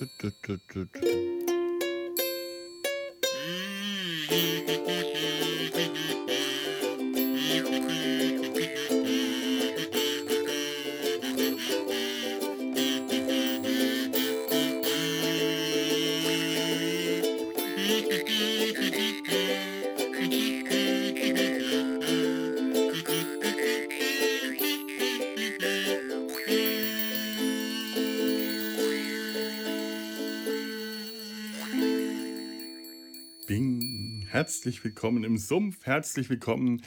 Tut, herzlich willkommen im Sumpf, herzlich willkommen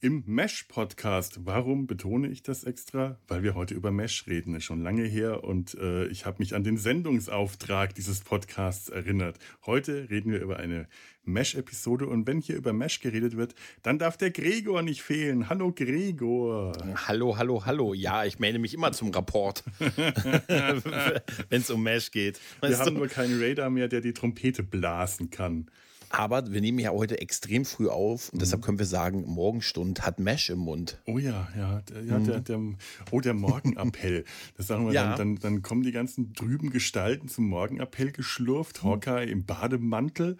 im Mesh-Podcast. Warum betone ich das extra? Weil wir heute über Mesh reden. Ist schon lange her und äh, ich habe mich an den Sendungsauftrag dieses Podcasts erinnert. Heute reden wir über eine Mesh-Episode und wenn hier über Mesh geredet wird, dann darf der Gregor nicht fehlen. Hallo Gregor. Hallo, hallo, hallo. Ja, ich melde mich immer zum Rapport, wenn es um Mesh geht. Wir weißt haben du? nur keinen Radar mehr, der die Trompete blasen kann. Aber wir nehmen ja heute extrem früh auf und mhm. deshalb können wir sagen, Morgenstund hat Mesh im Mund. Oh ja, ja, der, ja, mhm. der, der, oh, der Morgenappell. Das sagen wir ja. dann, dann, dann kommen die ganzen drüben Gestalten zum Morgenappell geschlurft, mhm. Hawkeye im Bademantel.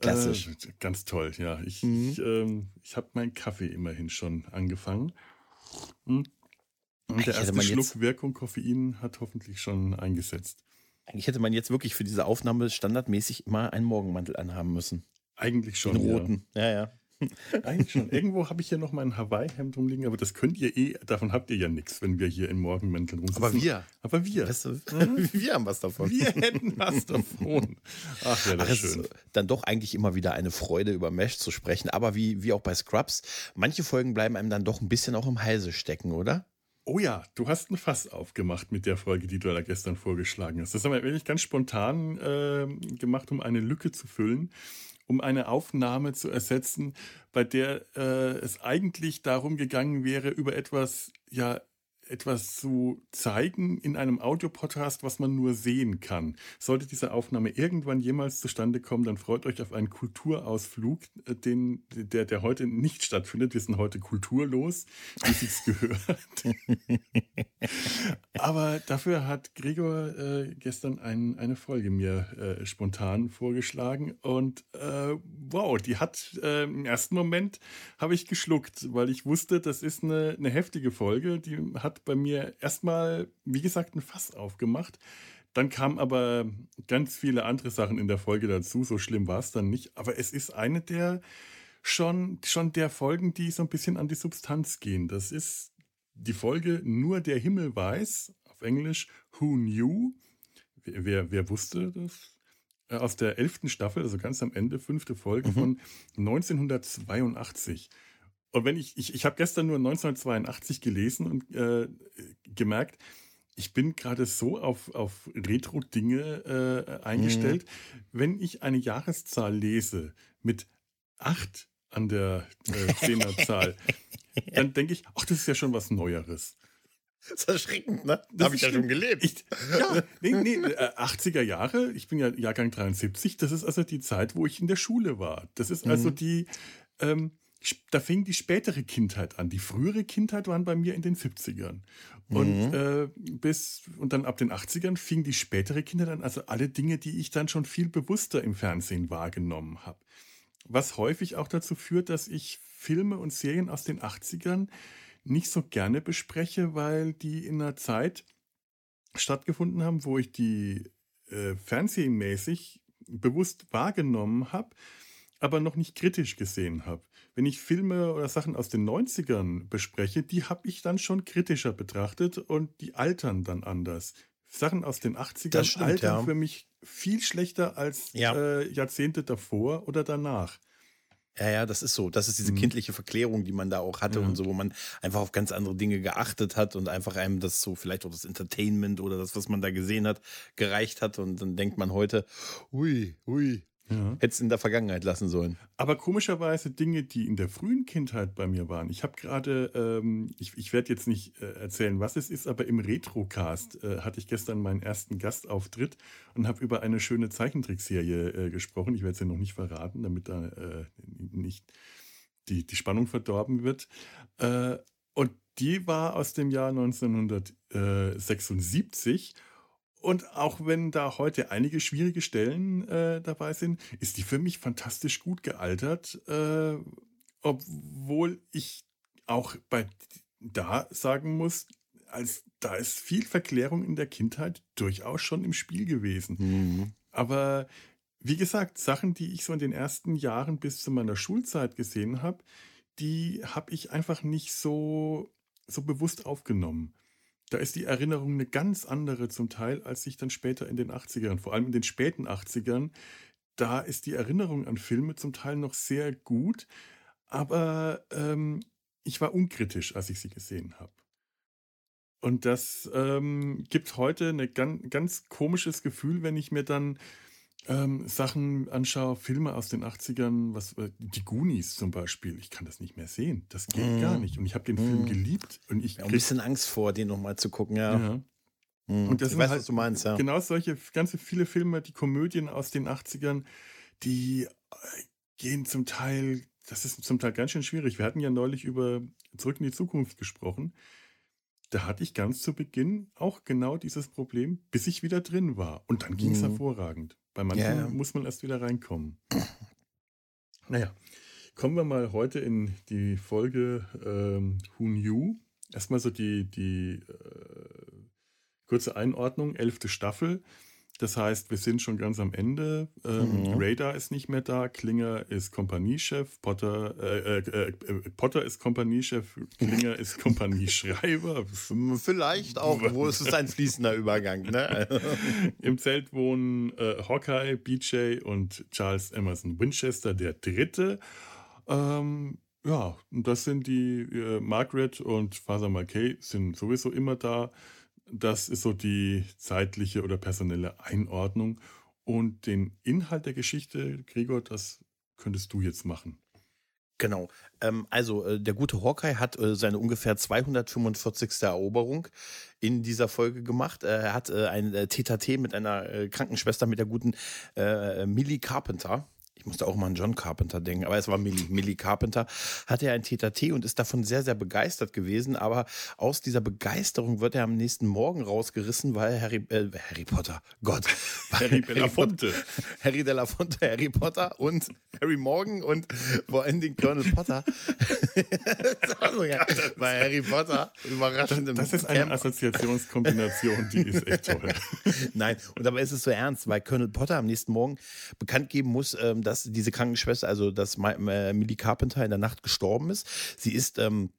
Klassisch. Äh, ganz toll, ja. Ich, mhm. ich, ähm, ich habe meinen Kaffee immerhin schon angefangen. Mhm. Und der erste Schluck Wirkung Koffein hat hoffentlich schon eingesetzt. Eigentlich hätte man jetzt wirklich für diese Aufnahme standardmäßig immer einen Morgenmantel anhaben müssen. Eigentlich schon. Den roten. Ja, ja. ja. Eigentlich schon. Irgendwo habe ich hier noch mein Hawaii-Hemd rumliegen, aber das könnt ihr eh, davon habt ihr ja nichts, wenn wir hier in Morgenmänteln rumsitzen. Aber wir. Aber wir. Weißt du, wir haben was davon. Wir hätten was davon. Ach, ja, das Ach, schön. Dann doch eigentlich immer wieder eine Freude, über Mesh zu sprechen. Aber wie, wie auch bei Scrubs, manche Folgen bleiben einem dann doch ein bisschen auch im Halse stecken, oder? Oh ja, du hast ein Fass aufgemacht mit der Folge, die du da gestern vorgeschlagen hast. Das haben wir wirklich ganz spontan äh, gemacht, um eine Lücke zu füllen, um eine Aufnahme zu ersetzen, bei der äh, es eigentlich darum gegangen wäre, über etwas ja etwas zu zeigen in einem Audiopodcast, was man nur sehen kann. Sollte diese Aufnahme irgendwann jemals zustande kommen, dann freut euch auf einen Kulturausflug, äh, den, der, der heute nicht stattfindet. Wir sind heute kulturlos, wie sich's gehört. Aber dafür hat Gregor äh, gestern ein, eine Folge mir äh, spontan vorgeschlagen und äh, wow, die hat äh, im ersten Moment habe ich geschluckt, weil ich wusste, das ist eine, eine heftige Folge, die hat bei mir erstmal, wie gesagt, ein Fass aufgemacht. Dann kamen aber ganz viele andere Sachen in der Folge dazu. So schlimm war es dann nicht. Aber es ist eine der schon, schon der Folgen, die so ein bisschen an die Substanz gehen. Das ist die Folge Nur der Himmel weiß, auf Englisch Who Knew. Wer, wer, wer wusste das? Äh, aus der elften Staffel, also ganz am Ende, fünfte Folge mhm. von 1982. Und wenn ich, ich, ich habe gestern nur 1982 gelesen und äh, gemerkt, ich bin gerade so auf, auf Retro-Dinge äh, eingestellt. Mhm. Wenn ich eine Jahreszahl lese mit 8 an der äh, Zehnerzahl, dann denke ich, ach, das ist ja schon was Neueres. Das ist erschreckend, ne? Da habe ich ja schon gelebt. Ich, ja, nee, nee, 80er äh, Jahre, ich bin ja Jahrgang 73, das ist also die Zeit, wo ich in der Schule war. Das ist also mhm. die, ähm, da fing die spätere Kindheit an. Die frühere Kindheit waren bei mir in den 70ern. Und mhm. äh, bis und dann ab den 80ern fing die spätere Kindheit an, also alle Dinge, die ich dann schon viel bewusster im Fernsehen wahrgenommen habe. Was häufig auch dazu führt, dass ich Filme und Serien aus den 80ern nicht so gerne bespreche, weil die in einer Zeit stattgefunden haben, wo ich die äh, fernsehmäßig bewusst wahrgenommen habe, aber noch nicht kritisch gesehen habe wenn ich Filme oder Sachen aus den 90ern bespreche, die habe ich dann schon kritischer betrachtet und die altern dann anders. Sachen aus den 80ern stimmt, altern ja. für mich viel schlechter als ja. äh, Jahrzehnte davor oder danach. Ja, ja, das ist so. Das ist diese mhm. kindliche Verklärung, die man da auch hatte ja. und so, wo man einfach auf ganz andere Dinge geachtet hat und einfach einem das so, vielleicht auch das Entertainment oder das, was man da gesehen hat, gereicht hat. Und dann denkt man heute, ui, ui, ja. Hätte es in der Vergangenheit lassen sollen. Aber komischerweise Dinge, die in der frühen Kindheit bei mir waren. Ich habe gerade, ähm, ich, ich werde jetzt nicht äh, erzählen, was es ist, aber im Retrocast äh, hatte ich gestern meinen ersten Gastauftritt und habe über eine schöne Zeichentrickserie äh, gesprochen. Ich werde es ja noch nicht verraten, damit da äh, nicht die, die Spannung verdorben wird. Äh, und die war aus dem Jahr 1976 Und auch wenn da heute einige schwierige Stellen äh, dabei sind, ist die für mich fantastisch gut gealtert, äh, obwohl ich auch bei da sagen muss, als da ist viel Verklärung in der Kindheit durchaus schon im Spiel gewesen. Mhm. Aber wie gesagt, Sachen, die ich so in den ersten Jahren bis zu meiner Schulzeit gesehen habe, die habe ich einfach nicht so, so bewusst aufgenommen. Da ist die Erinnerung eine ganz andere zum Teil, als ich dann später in den 80ern, vor allem in den späten 80ern, da ist die Erinnerung an Filme zum Teil noch sehr gut, aber ähm, ich war unkritisch, als ich sie gesehen habe. Und das ähm, gibt heute ein ganz, ganz komisches Gefühl, wenn ich mir dann ähm, Sachen anschaue, Filme aus den 80ern, was, äh, die Goonies zum Beispiel. Ich kann das nicht mehr sehen. Das geht mm. gar nicht. Und ich habe den mm. Film geliebt. Und ich ja, ein bisschen Angst vor, den nochmal zu gucken, ja. ja. Mm. Und das ich sind weiß, halt was du meinst, ja. Genau solche ganze viele Filme, die Komödien aus den 80ern, die äh, gehen zum Teil, das ist zum Teil ganz schön schwierig. Wir hatten ja neulich über Zurück in die Zukunft gesprochen da hatte ich ganz zu Beginn auch genau dieses Problem, bis ich wieder drin war. Und dann ging es mhm. hervorragend. Bei manchen ja. muss man erst wieder reinkommen. Naja, kommen wir mal heute in die Folge ähm, Who Knew. Erstmal so die, die äh, kurze Einordnung, elfte Staffel. Das heißt, wir sind schon ganz am Ende. Ähm, mhm. Radar ist nicht mehr da, Klinger ist Kompaniechef, Potter, äh, äh, äh, Potter ist Kompaniechef, Klinger ist Kompanieschreiber. Vielleicht auch, wo ist es ein fließender Übergang. Ne? Im Zelt wohnen äh, Hawkeye, BJ und Charles Emerson Winchester, der Dritte. Ähm, ja, das sind die, äh, Margaret und Father McKay sind sowieso immer da. Das ist so die zeitliche oder personelle Einordnung. Und den Inhalt der Geschichte, Gregor, das könntest du jetzt machen. Genau. Ähm, also äh, der gute Hawkeye hat äh, seine ungefähr 245. Eroberung in dieser Folge gemacht. Äh, er hat äh, ein äh, TTT mit einer äh, Krankenschwester, mit der guten Millie Carpenter musste auch mal an John Carpenter denken, aber es war Millie. Millie Carpenter hatte ja ein TTT und ist davon sehr, sehr begeistert gewesen. Aber aus dieser Begeisterung wird er am nächsten Morgen rausgerissen, weil Harry, äh, Harry Potter, Gott. Harry Belafonte. Harry Belafonte, Harry Potter und Harry Morgan und vor allen Dingen Colonel Potter. bei Harry Potter überraschend Das, das ist eine Camp. Assoziationskombination, die ist echt toll. Nein, und dabei ist es so ernst, weil Colonel Potter am nächsten Morgen bekannt geben muss, ähm, dass diese Krankenschwester, also dass äh, Millie Carpenter in der Nacht gestorben ist. Sie ist ähm,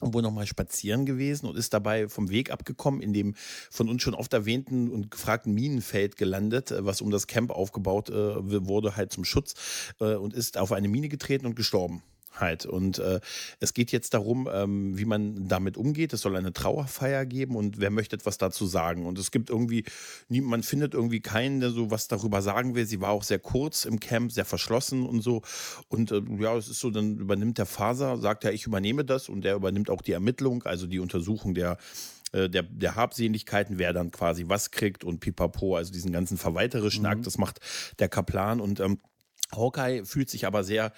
wohl nochmal spazieren gewesen und ist dabei vom Weg abgekommen, in dem von uns schon oft erwähnten und gefragten Minenfeld gelandet, äh, was um das Camp aufgebaut äh, wurde, halt zum Schutz, äh, und ist auf eine Mine getreten und gestorben. Halt. Und äh, es geht jetzt darum, ähm, wie man damit umgeht. Es soll eine Trauerfeier geben und wer möchte etwas dazu sagen. Und es gibt irgendwie, man findet irgendwie keinen, der so was darüber sagen will. Sie war auch sehr kurz im Camp, sehr verschlossen und so. Und äh, ja, es ist so, dann übernimmt der Faser, sagt ja, ich übernehme das und der übernimmt auch die Ermittlung, also die Untersuchung der äh, der, der Habseligkeiten, wer dann quasi was kriegt und pipapo, also diesen ganzen verwalterischen mhm. Akt, das macht der Kaplan und ähm, Hawkeye fühlt sich aber sehr,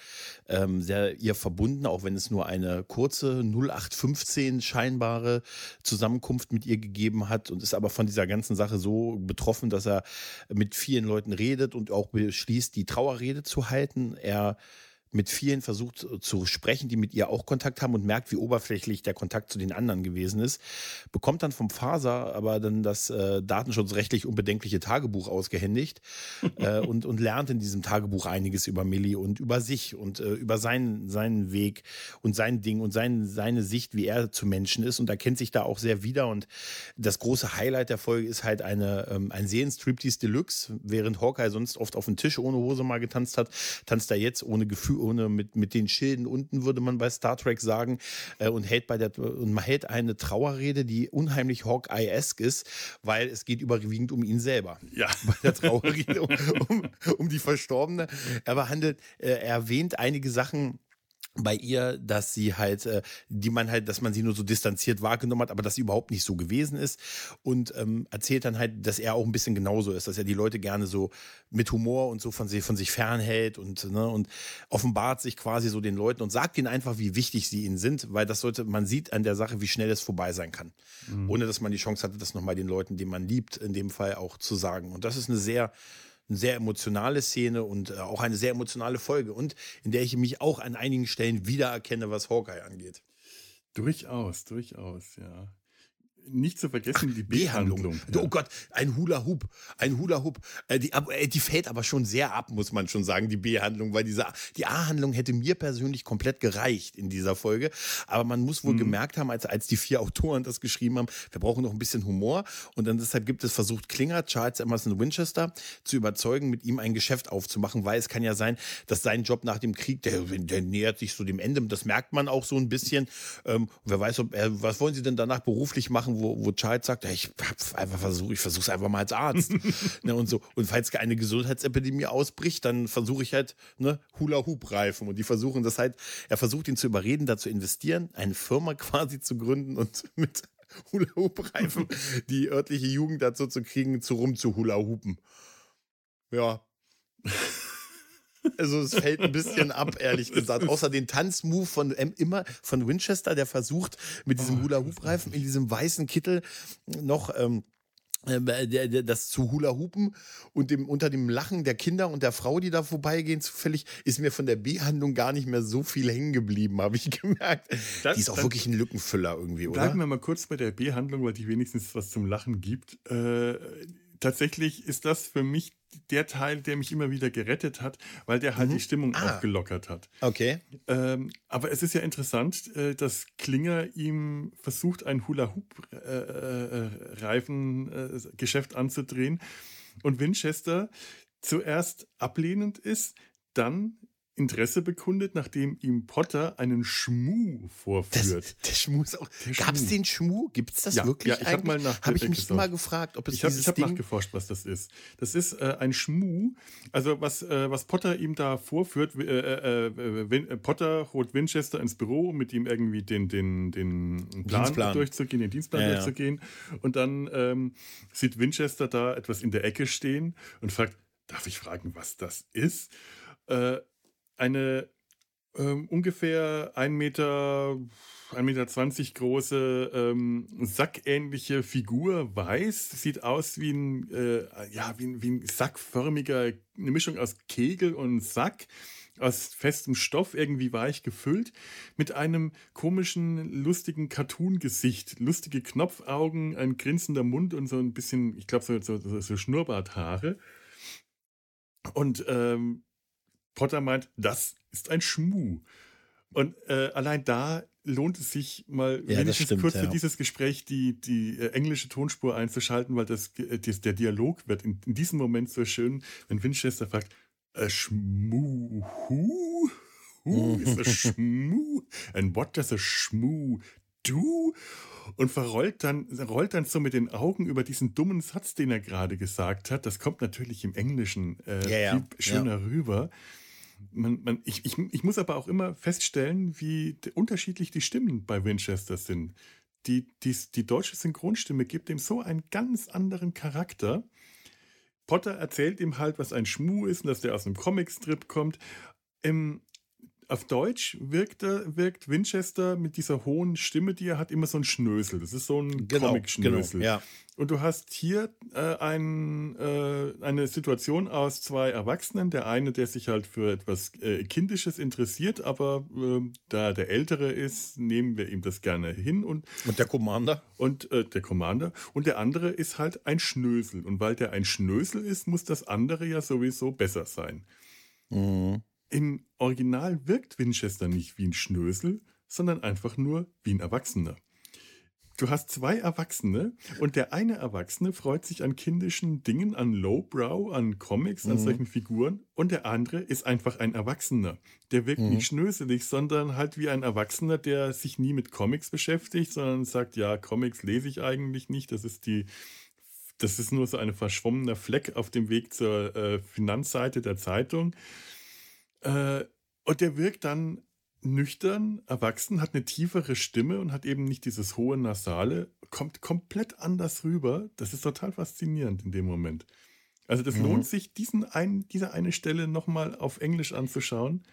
ähm, sehr ihr verbunden, auch wenn es nur eine kurze 0815 scheinbare Zusammenkunft mit ihr gegeben hat und ist aber von dieser ganzen Sache so betroffen, dass er mit vielen Leuten redet und auch beschließt, die Trauerrede zu halten. Er mit vielen versucht zu sprechen, die mit ihr auch Kontakt haben und merkt, wie oberflächlich der Kontakt zu den anderen gewesen ist. Bekommt dann vom Faser aber dann das äh, datenschutzrechtlich unbedenkliche Tagebuch ausgehändigt äh, und, und lernt in diesem Tagebuch einiges über Millie und über sich und äh, über seinen, seinen Weg und sein Ding und sein, seine Sicht, wie er zu Menschen ist und erkennt sich da auch sehr wieder. Und das große Highlight der Folge ist halt eine, ähm, ein Seelenstriptease Deluxe, während Hawkeye sonst oft auf dem Tisch ohne Hose mal getanzt hat, tanzt er jetzt ohne Gefühl ohne mit, mit den Schilden unten, würde man bei Star Trek sagen, äh, und hält bei der und man hält eine Trauerrede, die unheimlich Hawkeye-esque ist, weil es geht überwiegend um ihn selber. Ja. Bei der Trauerrede um, um, um die Verstorbene. Er behandelt, äh, er erwähnt einige Sachen, bei ihr, dass sie halt, äh, die man halt, dass man sie nur so distanziert wahrgenommen hat, aber dass sie überhaupt nicht so gewesen ist. Und ähm, erzählt dann halt, dass er auch ein bisschen genauso ist, dass er die Leute gerne so mit Humor und so von, sie, von sich fernhält und, ne, und offenbart sich quasi so den Leuten und sagt ihnen einfach, wie wichtig sie ihnen sind, weil das sollte, man sieht an der Sache, wie schnell es vorbei sein kann. Mhm. Ohne dass man die Chance hatte, das nochmal den Leuten, die man liebt, in dem Fall auch zu sagen. Und das ist eine sehr, sehr emotionale Szene und äh, auch eine sehr emotionale Folge und in der ich mich auch an einigen Stellen wiedererkenne, was Hawkeye angeht. Durchaus, durchaus, ja nicht zu vergessen, die B-Handlung. Ja. Oh Gott, ein Hula Hoop, ein Hula Hoop. Äh, die, äh, die fällt aber schon sehr ab, muss man schon sagen, die B-Handlung, weil diese, die A-Handlung hätte mir persönlich komplett gereicht in dieser Folge. Aber man muss wohl mhm. gemerkt haben, als, als die vier Autoren das geschrieben haben, wir brauchen noch ein bisschen Humor. Und dann deshalb gibt es versucht, Klinger, Charles Emerson Winchester, zu überzeugen, mit ihm ein Geschäft aufzumachen, weil es kann ja sein, dass sein Job nach dem Krieg, der, der nähert sich so dem Ende. Das merkt man auch so ein bisschen. Ähm, wer weiß, ob, äh, was wollen Sie denn danach beruflich machen? Sachen, wo, wo Charles sagt, ich habe einfach versucht, ich versuche es einfach mal als Arzt. ne, und so. Und falls eine Gesundheitsepidemie ausbricht, dann versuche ich halt ne, Hula-Hoop-Reifen. Und die versuchen das halt, er versucht ihn zu überreden, da zu investieren, eine Firma quasi zu gründen und mit Hula-Hoop-Reifen die örtliche Jugend dazu zu kriegen, zu rum zu Hula-Hoopen. Ja. Also es fällt ein bisschen ab, ehrlich gesagt. Außer den Tanzmove von M immer von Winchester, der versucht mit diesem oh, Hula-Hoop-Reifen in diesem weißen Kittel noch ähm, äh, das zu Hula Hoopen und dem, unter dem Lachen der Kinder und der Frau, die da vorbeigehen, zufällig, ist mir von der B-Handlung gar nicht mehr so viel hängen geblieben, habe ich gemerkt. Das, die ist auch wirklich ein Lückenfüller irgendwie, oder? Bleiben wir mal kurz bei der B-Handlung, weil die wenigstens was zum Lachen gibt. Äh, tatsächlich ist das für mich der Teil, der mich immer wieder gerettet hat, weil der halt mhm. die Stimmung ah. aufgelockert hat. Okay. Ähm, aber es ist ja interessant, äh, dass Klinger ihm versucht, ein Hula-Hoop-Reifen-Geschäft äh, äh, anzudrehen und Winchester zuerst ablehnend ist, dann Interesse bekundet, nachdem ihm Potter einen Schmu vorführt. Das, der Schmu ist auch. Gab es den Schmu? Gibt es das ja, wirklich? Ja, ich habe mal nach. Habe ich mich immer gefragt, ob es Ich habe hab nachgeforscht, was das ist. Das ist äh, ein Schmu. Also was, äh, was Potter ihm da vorführt. Äh, äh, äh, äh Potter holt Winchester ins Büro, um mit ihm irgendwie den, den, den Plan Dienstplan. durchzugehen, den Dienstplan ja, durchzugehen. Und dann ähm, sieht Winchester da etwas in der Ecke stehen und fragt, darf ich fragen, was das ist? Eine ähm, ungefähr 1 Meter, 1,20 Meter große ähm, sackähnliche Figur, weiß, sieht aus wie ein, äh, ja, wie wie ein sackförmiger, eine Mischung aus Kegel und Sack aus festem Stoff, irgendwie weich gefüllt, mit einem komischen, lustigen Cartoon-Gesicht, lustige Knopfaugen, ein grinsender Mund und so ein bisschen, ich glaube, so, so, so Schnurrbarthaare. Und ähm, Potter meint, das ist ein Schmu. Und äh, allein da lohnt es sich mal ja, wenigstens stimmt, kurz ja. für dieses Gespräch die, die äh, englische Tonspur einzuschalten, weil das, äh, das der Dialog wird in, in, diesem Moment so schön, wenn Winchester fragt, äh, Schmu, hu, hu, ist a Schmu, and what does a Schmu do? und verrollt dann, rollt dann so mit den Augen über diesen dummen Satz, den er gerade gesagt hat. Das kommt natürlich im Englischen äh, ja, ja. viel schöner ja. Man, man, ich, ich, ich muss aber auch immer feststellen, wie unterschiedlich die Stimmen bei Winchester sind. Die, die, die deutsche Synchronstimme gibt ihm so einen ganz anderen Charakter. Potter erzählt ihm halt, was ein Schmu ist und dass der aus einem Comicstrip kommt. Im, auf Deutsch wirkt, wirkt Winchester mit dieser hohen Stimme, die er hat, immer so ein Schnösel. Das ist so ein genau, Comic-Schnösel. Genau, ja. Und du hast hier äh, ein, äh, eine Situation aus zwei Erwachsenen. Der eine, der sich halt für etwas äh, Kindisches interessiert, aber ähm, da der Ältere ist, nehmen wir ihm das gerne hin. Und, und der Commander? Und äh, der Commander. Und der andere ist halt ein Schnösel. Und weil der ein Schnösel ist, muss das andere ja sowieso besser sein. Mhm. Im Original wirkt Winchester nicht wie ein Schnösel, sondern einfach nur wie ein Erwachsener. Du hast zwei Erwachsene und der eine Erwachsene freut sich an kindischen Dingen, an Lowbrow, an Comics, an mhm. solchen Figuren und der andere ist einfach ein Erwachsener. Der wirkt mhm. nicht schnöselig, sondern halt wie ein Erwachsener, der sich nie mit Comics beschäftigt, sondern sagt, ja, Comics lese ich eigentlich nicht, das ist die das ist nur so ein verschwommener Fleck auf dem Weg zur äh, Finanzseite der Zeitung. Äh, und der wirkt dann nüchtern, erwachsen, hat eine tiefere Stimme und hat eben nicht dieses hohe Nasale, kommt komplett anders rüber. Das ist total faszinierend in dem Moment. Also das mhm. lohnt sich, diesen ein, diese eine Stelle nochmal auf Englisch anzuschauen.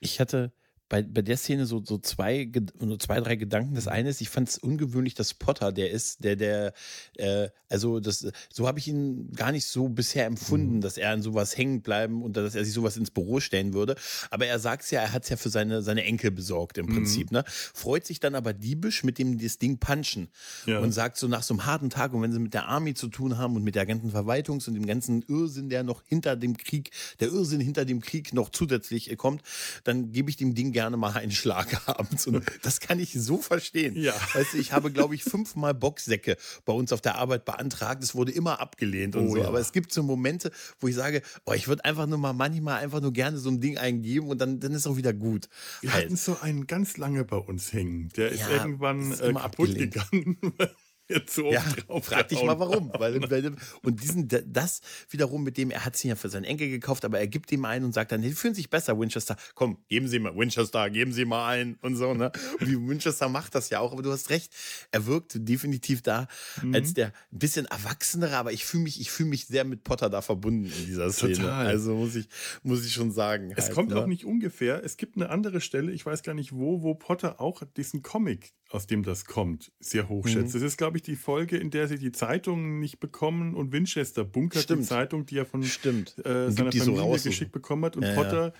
Ich hatte, bei, bei der Szene so, so zwei, so zwei, drei Gedanken. Das eine ist, ich fand es ungewöhnlich, dass Potter, der ist, der, der, äh, also das, so habe ich ihn gar nicht so bisher empfunden, mhm. dass er an sowas hängen bleiben und dass er sich sowas ins Büro stellen würde. Aber er sagt es ja, er hat es ja für seine, seine Enkel besorgt im mhm. Prinzip, ne? Freut sich dann aber diebisch mit dem das Ding punchen ja. und sagt so nach so einem harten Tag und wenn sie mit der Army zu tun haben und mit der ganzen Verwaltungs- und dem ganzen Irrsinn, der noch hinter dem Krieg, der Irrsinn hinter dem Krieg noch zusätzlich kommt, dann gebe ich dem Ding gerne mal einen Schlag abends. Und das kann ich so verstehen. Ja. Weißt du, ich habe, glaube ich, fünfmal Boxsäcke bei uns auf der Arbeit beantragt. Es wurde immer abgelehnt und oh, so. Ja. Aber es gibt so Momente, wo ich sage, oh, ich würde einfach nur mal manchmal einfach nur gerne so ein Ding eingeben und dann, dann ist auch wieder gut. Wir halt. hatten so einen ganz lange bei uns hängen. Der ist ja, irgendwann ist äh, kaputt abgelehnt. gegangen. jetzt so ja, drauf. Frag dich mal warum. Weil, weil, und diesen, das wiederum mit dem, er hat sie ja für seinen Enkel gekauft, aber er gibt ihm einen und sagt dann, die fühlen sich besser, Winchester. Komm, geben Sie mal, Winchester, geben Sie mal einen und so, ne? Und wie Winchester macht das ja auch, aber du hast recht, er wirkt definitiv da mhm. als der ein bisschen erwachsenere, aber ich fühle mich, ich fühle mich sehr mit Potter da verbunden in dieser Szene. Total. Also muss ich, muss ich schon sagen. Es halt, kommt ne? auch nicht ungefähr. Es gibt eine andere Stelle, ich weiß gar nicht wo, wo Potter auch diesen Comic aus dem das kommt, sehr hochschätzt. Mhm. Das ist, glaube ich, die Folge, in der sie die Zeitungen nicht bekommen und Winchester bunkert Stimmt. die Zeitung, die er von Stimmt. Äh, seiner Familie so geschickt bekommen hat. Und ja, Potter ja.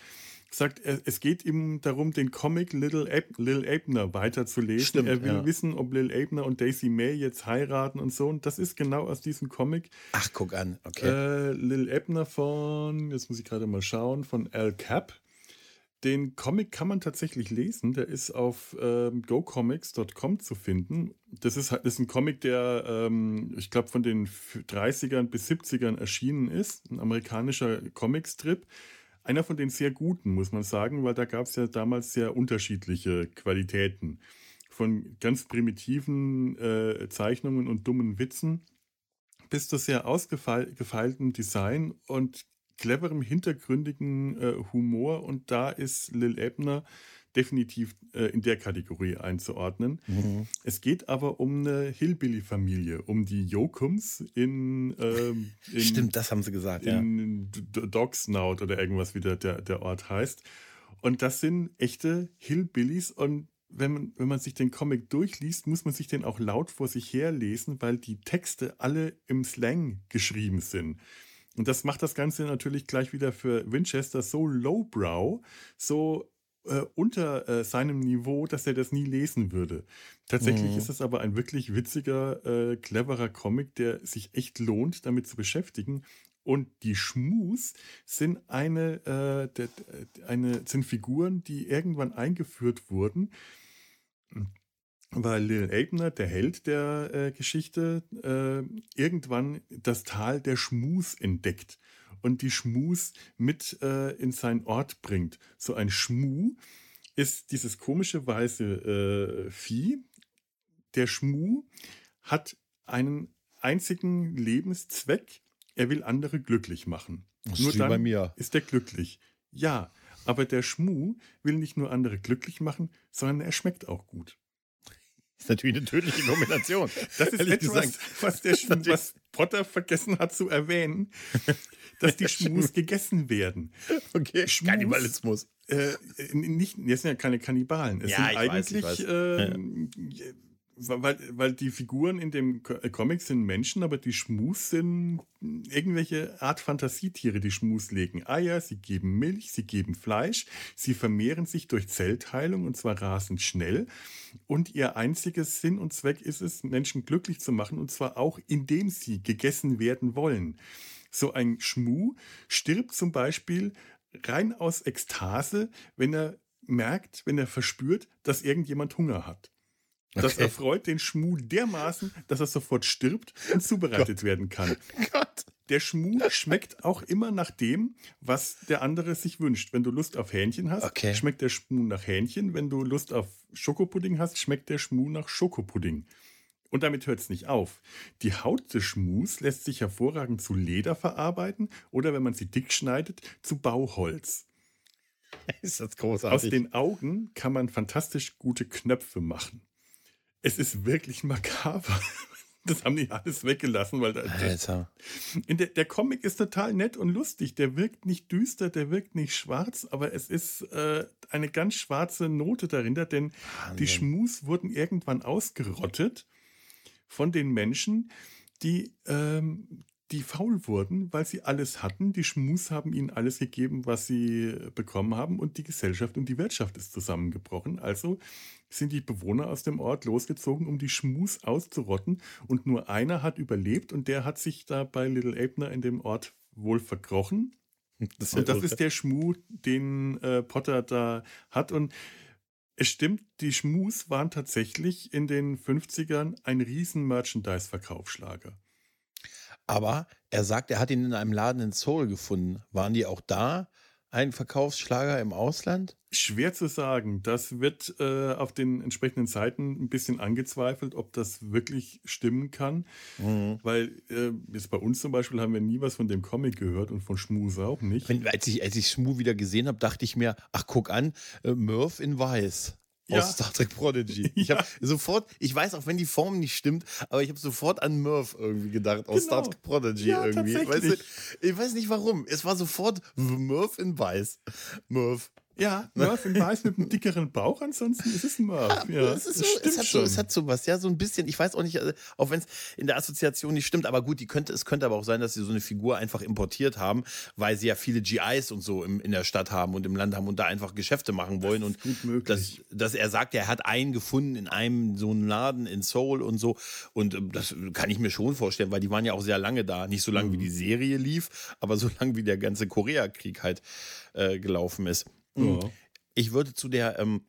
sagt, es geht ihm darum, den Comic Little Ab Lil Abner weiterzulesen. Stimmt, er will ja. wissen, ob Lil Abner und Daisy May jetzt heiraten und so. Und das ist genau aus diesem Comic. Ach, guck an, okay. Äh, Lil Abner von, jetzt muss ich gerade mal schauen, von Al Cap. Den Comic kann man tatsächlich lesen. Der ist auf ähm, gocomics.com zu finden. Das ist, das ist ein Comic, der, ähm, ich glaube, von den 30ern bis 70ern erschienen ist. Ein amerikanischer Comicstrip. Einer von den sehr guten, muss man sagen, weil da gab es ja damals sehr unterschiedliche Qualitäten. Von ganz primitiven äh, Zeichnungen und dummen Witzen bis zu sehr ausgefeiltem Design und cleverem, hintergründigen äh, Humor und da ist Lil Ebner definitiv äh, in der Kategorie einzuordnen. Mhm. Es geht aber um eine Hillbilly-Familie, um die Jokums in, ähm, in Stimmt, das haben sie gesagt, in ja. Dogsnout oder irgendwas, wie der, der, der Ort heißt. Und das sind echte Hillbillies und wenn man, wenn man sich den Comic durchliest, muss man sich den auch laut vor sich her lesen, weil die Texte alle im Slang geschrieben sind. Und das macht das Ganze natürlich gleich wieder für Winchester so lowbrow, so äh, unter äh, seinem Niveau, dass er das nie lesen würde. Tatsächlich mhm. ist es aber ein wirklich witziger, äh, cleverer Comic, der sich echt lohnt, damit zu beschäftigen. Und die Schmus sind eine, äh, der, eine sind Figuren, die irgendwann eingeführt wurden weil Lil Abner, der Held der äh, Geschichte, äh, irgendwann das Tal der Schmus entdeckt und die Schmus mit äh, in seinen Ort bringt. So ein Schmu ist dieses komische weiße äh, Vieh. Der Schmu hat einen einzigen Lebenszweck. Er will andere glücklich machen. Das nur dann bei mir. ist er glücklich. Ja, aber der Schmu will nicht nur andere glücklich machen, sondern er schmeckt auch gut. Ist natürlich eine tödliche Kombination. Das ist etwas, gesagt. was, der was Potter vergessen hat zu erwähnen, dass die Schmus gegessen werden. Okay, Schmus, Kannibalismus. Äh, nicht, das sind ja keine Kannibalen. Es ja, sind eigentlich weiß. Äh, weil, weil die Figuren in dem äh, Comic sind Menschen, aber die Schmus sind irgendwelche Art Fantasietiere, die Schmus legen Eier, sie geben Milch, sie geben Fleisch, sie vermehren sich durch Zellteilung und zwar rasend schnell. Und ihr einziges Sinn und Zweck ist es, Menschen glücklich zu machen und zwar auch, indem sie gegessen werden wollen. So ein Schmu stirbt zum Beispiel rein aus Ekstase, wenn er merkt, wenn er verspürt, dass irgendjemand Hunger hat. Das okay. erfreut den Schmu dermaßen, dass er sofort stirbt und zubereitet Gott. werden kann. Gott. Der Schmu schmeckt auch immer nach dem, was der andere sich wünscht. Wenn du Lust auf Hähnchen hast, okay. schmeckt der Schmu nach Hähnchen. Wenn du Lust auf Schokopudding hast, schmeckt der Schmu nach Schokopudding. Und damit hört es nicht auf. Die Haut des Schmus lässt sich hervorragend zu Leder verarbeiten oder, wenn man sie dick schneidet, zu Bauholz. ist das großartig. Aus den Augen kann man fantastisch gute Knöpfe machen. Es ist wirklich makaber. Das haben die alles weggelassen, weil da, Alter. der, der Comic ist total nett und lustig. Der wirkt nicht düster, der wirkt nicht schwarz, aber es ist äh, eine ganz schwarze Note dahinter, denn Wahnsinn. die Schmus wurden irgendwann ausgerottet von den Menschen, die, ähm, die faul wurden, weil sie alles hatten. Die Schmus haben ihnen alles gegeben, was sie bekommen haben und die Gesellschaft und die Wirtschaft ist zusammengebrochen. Also sind die Bewohner aus dem Ort losgezogen, um die Schmus auszurotten und nur einer hat überlebt und der hat sich da bei Little Abner in dem Ort wohl verkrochen. Das Und das ist der Schmu, den äh, Potter da hat. Und es stimmt, die Schmus waren tatsächlich in den 50ern ein riesen Merchandise-Verkaufsschlager. Aber er sagt, er hat ihn in einem Laden in Seoul gefunden. Waren die auch da ein Verkaufsschlager im Ausland? Schwer zu sagen. Das wird äh, auf den entsprechenden Seiten ein bisschen angezweifelt, ob das wirklich stimmen kann. Mhm. Weil äh, jetzt bei uns zum Beispiel haben wir nie was von dem Comic gehört und von Schmus auch nicht. Wenn, als ich, als ich Schmu wieder gesehen habe, dachte ich mir, ach guck an, äh, Murph in Weiß. Ja. Aus Star Trek Prodigy. Ich Ja. habe sofort, ich weiß auch, wenn die Form nicht stimmt, aber ich habe sofort an Murph irgendwie gedacht, aus Star Genau. Trek Prodigy Ja, irgendwie. Weißt du, ich weiß nicht warum. Es war sofort Murph in Weiß. Murph. Ja, Murph in Weiß mit einem dickeren Bauch, ansonsten ist es ein Murph. Ja, es, ist das so, es, stimmt hat so, schon. es hat so was, ja, so ein bisschen. Ich weiß auch nicht, äh, auch wenn es in der Assoziation nicht stimmt, aber gut, die könnte, es könnte aber auch sein, dass sie so eine Figur einfach importiert haben, weil sie ja viele GIs und so im, in der Stadt haben und im Land haben und da einfach Geschäfte machen wollen. Und gut möglich. dass, dass er sagt, er hat einen gefunden in einem so einen Laden in Seoul und so. Und ähm, das kann ich mir schon vorstellen, weil die waren ja auch sehr lange da. Nicht so lange, Mhm. wie die Serie lief, aber so lange, wie der ganze Koreakrieg halt äh, gelaufen ist. Ich würde zu der, ähm,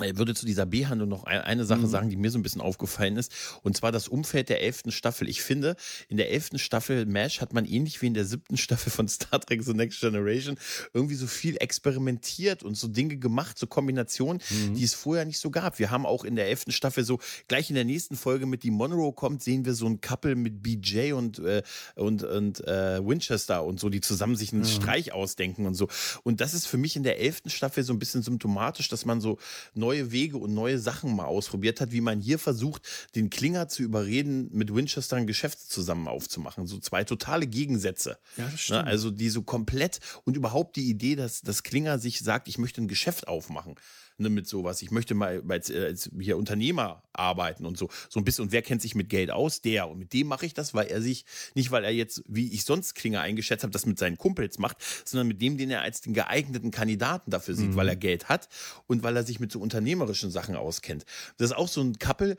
ich würde zu dieser B-Handlung noch ein- eine Sache Mhm. sagen, die mir so ein bisschen aufgefallen ist. Und zwar das Umfeld der elften Staffel. Ich finde, in der elften Staffel MASH hat man ähnlich wie in der siebten Staffel von Star Trek The Next Generation irgendwie so viel experimentiert und so Dinge gemacht, so Kombinationen, Mhm. die es vorher nicht so gab. Wir haben auch in der elften Staffel so, gleich in der nächsten Folge mit die Monroe kommt, sehen wir so ein Couple mit BJ und, äh, und, und äh, Winchester und so, die zusammen sich einen Streich ausdenken und so. Und das ist für mich in der elften Staffel so ein bisschen symptomatisch, dass man so neue Wege und neue Sachen mal ausprobiert hat, wie man hier versucht, den Klinger zu überreden, mit Winchester ein Geschäft zusammen aufzumachen. So zwei totale Gegensätze. Ja, das Ne, stimmt. also die so komplett und überhaupt die Idee, dass das Klinger sich sagt, ich möchte ein Geschäft aufmachen. Ne, mit sowas. Ich möchte mal als, äh, als hier Unternehmer arbeiten und so. So ein bisschen. Und wer kennt sich mit Geld aus? Der. Und mit dem mache ich das, weil er sich, nicht weil er jetzt, wie ich sonst Klinger eingeschätzt habe, das mit seinen Kumpels macht, sondern mit dem, den er als den geeigneten Kandidaten dafür sieht, weil er Geld hat und weil er sich mit so unternehmerischen Sachen auskennt. Das ist auch so ein Couple,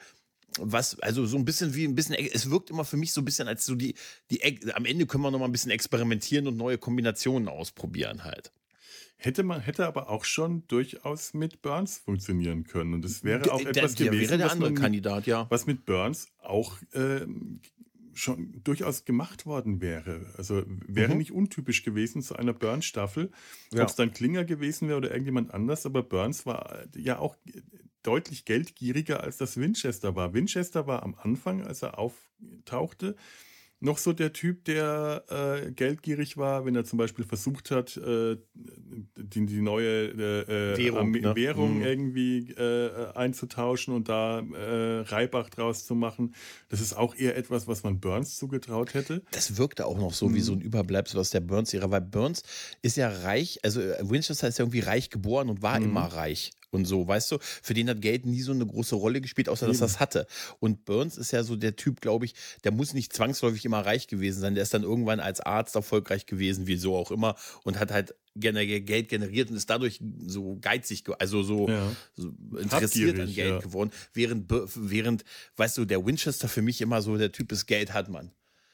was, also so ein bisschen wie ein bisschen, es wirkt immer für mich so ein bisschen als so die, die, am Ende können wir noch mal ein bisschen experimentieren und neue Kombinationen ausprobieren halt. Hätte man, hätte aber auch schon durchaus mit Burns funktionieren können. Und es wäre auch Der- etwas der gewesen, wäre der was, andere man mit, Kandidat, ja. was mit Burns auch ähm, schon durchaus gemacht worden wäre. Also wäre Mhm. nicht untypisch gewesen zu einer Burns-Staffel. Ja. Ob es dann Klinger gewesen wäre oder irgendjemand anders, aber Burns war ja auch deutlich geldgieriger, als das Winchester war. Winchester war am Anfang, als er auftauchte, noch so der Typ, der äh, geldgierig war, wenn er zum Beispiel versucht hat, äh, die, die neue äh, Währung, Armee- ne? Währung Mhm. irgendwie äh, einzutauschen und da äh, Reibach draus zu machen. Das ist auch eher etwas, was man Burns zugetraut hätte. Das wirkte auch noch so wie so ein Überbleibsel aus der Burns-Ära, weil Burns ist ja reich, also äh, Winchester ist ja irgendwie reich geboren und war immer reich. Und so, weißt du, für den hat Geld nie so eine große Rolle gespielt, außer dass er es hatte. Und Burns ist ja so der Typ, glaube ich, der muss nicht zwangsläufig immer reich gewesen sein. Der ist dann irgendwann als Arzt erfolgreich gewesen, wieso auch immer, und hat halt Geld generiert und ist dadurch so geizig, ge- also so, Ja. so interessiert an Geld ja. geworden. Während, während, weißt du, der Winchester für mich immer so der Typ ist, Geld hat man.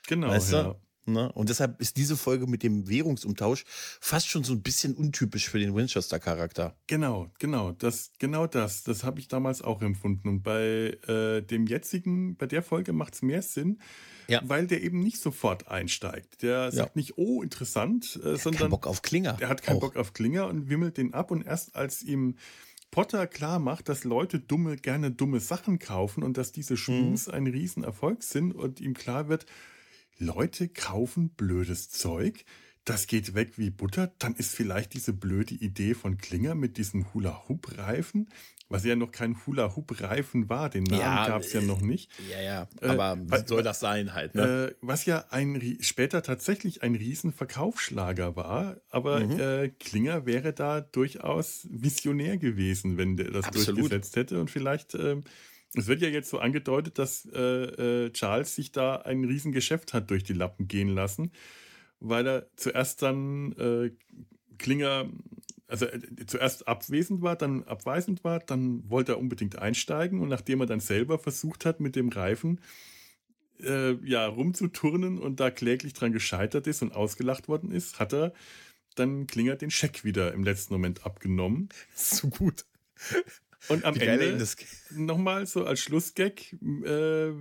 Genau, Weißt ja. Ne? Und deshalb ist diese Folge mit dem Währungsumtausch fast schon so ein bisschen untypisch für den Winchester-Charakter. Genau, genau, das, genau das, das habe ich damals auch empfunden. Und bei äh, dem jetzigen, bei der Folge macht es mehr Sinn, Ja. weil der eben nicht sofort einsteigt. Der sagt nicht, oh, interessant, äh, sondern Bock auf Klinger. er hat keinen auch. Bock auf Klinger und wimmelt den ab. Und erst als ihm Potter klar macht, dass Leute dumme, gerne dumme Sachen kaufen und dass diese Schmus Mhm. ein Riesenerfolg sind und ihm klar wird, Leute kaufen blödes Zeug, das geht weg wie Butter. Dann ist vielleicht diese blöde Idee von Klinger mit diesem Hula-Hoop-Reifen, was ja noch kein Hula-Hoop-Reifen war, den Namen Ja, gab es ja äh, noch nicht. Ja, ja. Äh, Aber wa- wie soll das sein halt, ne? Äh, was ja ein, später tatsächlich ein Riesenverkaufsschlager war, aber Mhm. äh, Klinger wäre da durchaus visionär gewesen, wenn der das Absolut. durchgesetzt hätte. Und vielleicht, ähm, es wird ja jetzt so angedeutet, dass äh, äh, Charles sich da ein Riesengeschäft hat durch die Lappen gehen lassen, weil er zuerst dann äh, Klinger, also äh, zuerst abwesend war, dann abweisend war, dann wollte er unbedingt einsteigen und nachdem er dann selber versucht hat mit dem Reifen, äh, ja, rumzuturnen und da kläglich dran gescheitert ist und ausgelacht worden ist, hat er dann Klinger den Scheck wieder im letzten Moment abgenommen. So gut. Und am Ende nochmal so als Schlussgag äh,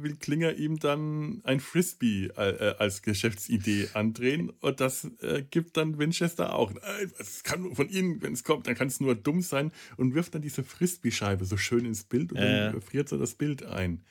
will Klinger ihm dann ein Frisbee äh, äh, als Geschäftsidee andrehen und das äh, gibt dann Winchester auch. Nein, es kann nur von Ihnen, wenn es kommt, dann kann es nur dumm sein und wirft dann diese Frisbee-Scheibe so schön ins Bild und dann friert so das Bild ein.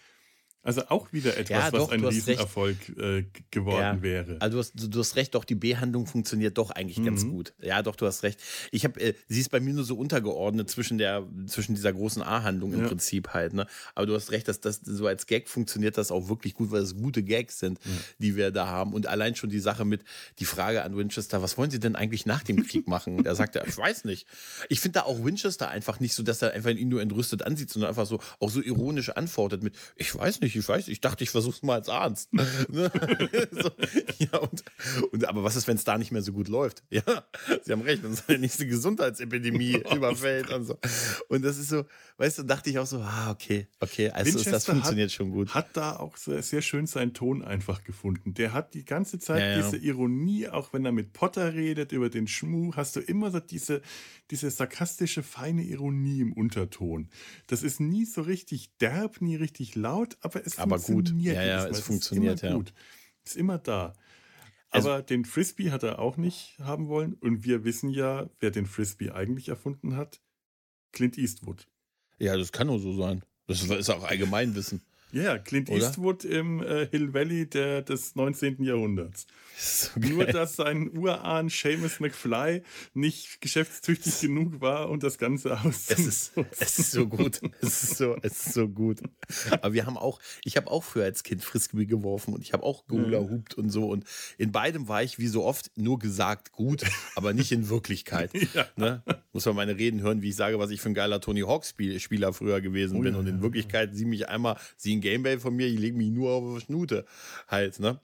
Also auch wieder etwas, Ja, was doch, ein hast recht. Riesenerfolg äh, geworden Ja. wäre. Also du hast, du, du hast recht, doch die Behandlung funktioniert doch eigentlich ganz Mhm. gut. Ja, doch, du hast recht. Ich habe, äh, sie ist bei mir nur so untergeordnet zwischen der, zwischen dieser großen A-Handlung im Ja. Prinzip halt. Ne? Aber du hast recht, dass das so als Gag funktioniert das auch wirklich gut, weil es gute Gags sind, die wir da haben. Und allein schon die Sache mit die Frage an Winchester, was wollen Sie denn eigentlich nach dem Krieg machen? Da sagt er, ich weiß nicht. Ich finde da auch Winchester einfach nicht so, dass er einfach ihn nur entrüstet ansieht, sondern einfach so auch so ironisch antwortet mit, ich weiß nicht, ich weiß, ich dachte, ich versuch's mal als Arzt. Ne? so, ja, und, und aber was ist, wenn es da nicht mehr so gut läuft? Ja, Sie haben recht, wenn es eine nächste Gesundheitsepidemie überfällt und so. Und das ist so, weißt du, dachte ich auch so, ah, okay, okay, also ist, das Winchester funktioniert schon gut. Hat da auch sehr, sehr schön seinen Ton einfach gefunden. Der hat die ganze Zeit Ja, ja. diese Ironie, auch wenn er mit Potter redet über den Schmuh, hast du immer so diese, diese sarkastische, feine Ironie im Unterton. Das ist nie so richtig derb, nie richtig laut, aber es Aber gut. funktioniert. Ja, ja, jedes Mal. es funktioniert, ja. gut. Ist immer da. Also- Aber den Frisbee hat er auch nicht haben wollen. Und wir wissen ja, wer den Frisbee eigentlich erfunden hat. Clint Eastwood. Ja, das kann nur so sein. Das ist auch Allgemeinwissen. Ja, ja, Clint Oder? Eastwood im äh, Hill Valley der, des 19. Jahrhunderts. So Nur, dass sein Urahn Seamus McFly nicht geschäftstüchtig genug war, um das Ganze Es ist, es ist so gut. Es ist so, es ist so gut. Aber wir haben auch, ich habe auch früher als Kind Frisbee geworfen und ich habe auch gehula hupt und so. Und in beidem war ich, wie so oft, nur gesagt gut, aber nicht in Wirklichkeit. Ja. Ne? Muss man meine Reden hören, wie ich sage, was ich für ein geiler Tony Hawk-Spieler früher gewesen Oh bin. ja, und in ja, Wirklichkeit, sie mich einmal, sie ein Gamebell von mir, ich lege mich nur auf die Schnute. Halt, ne?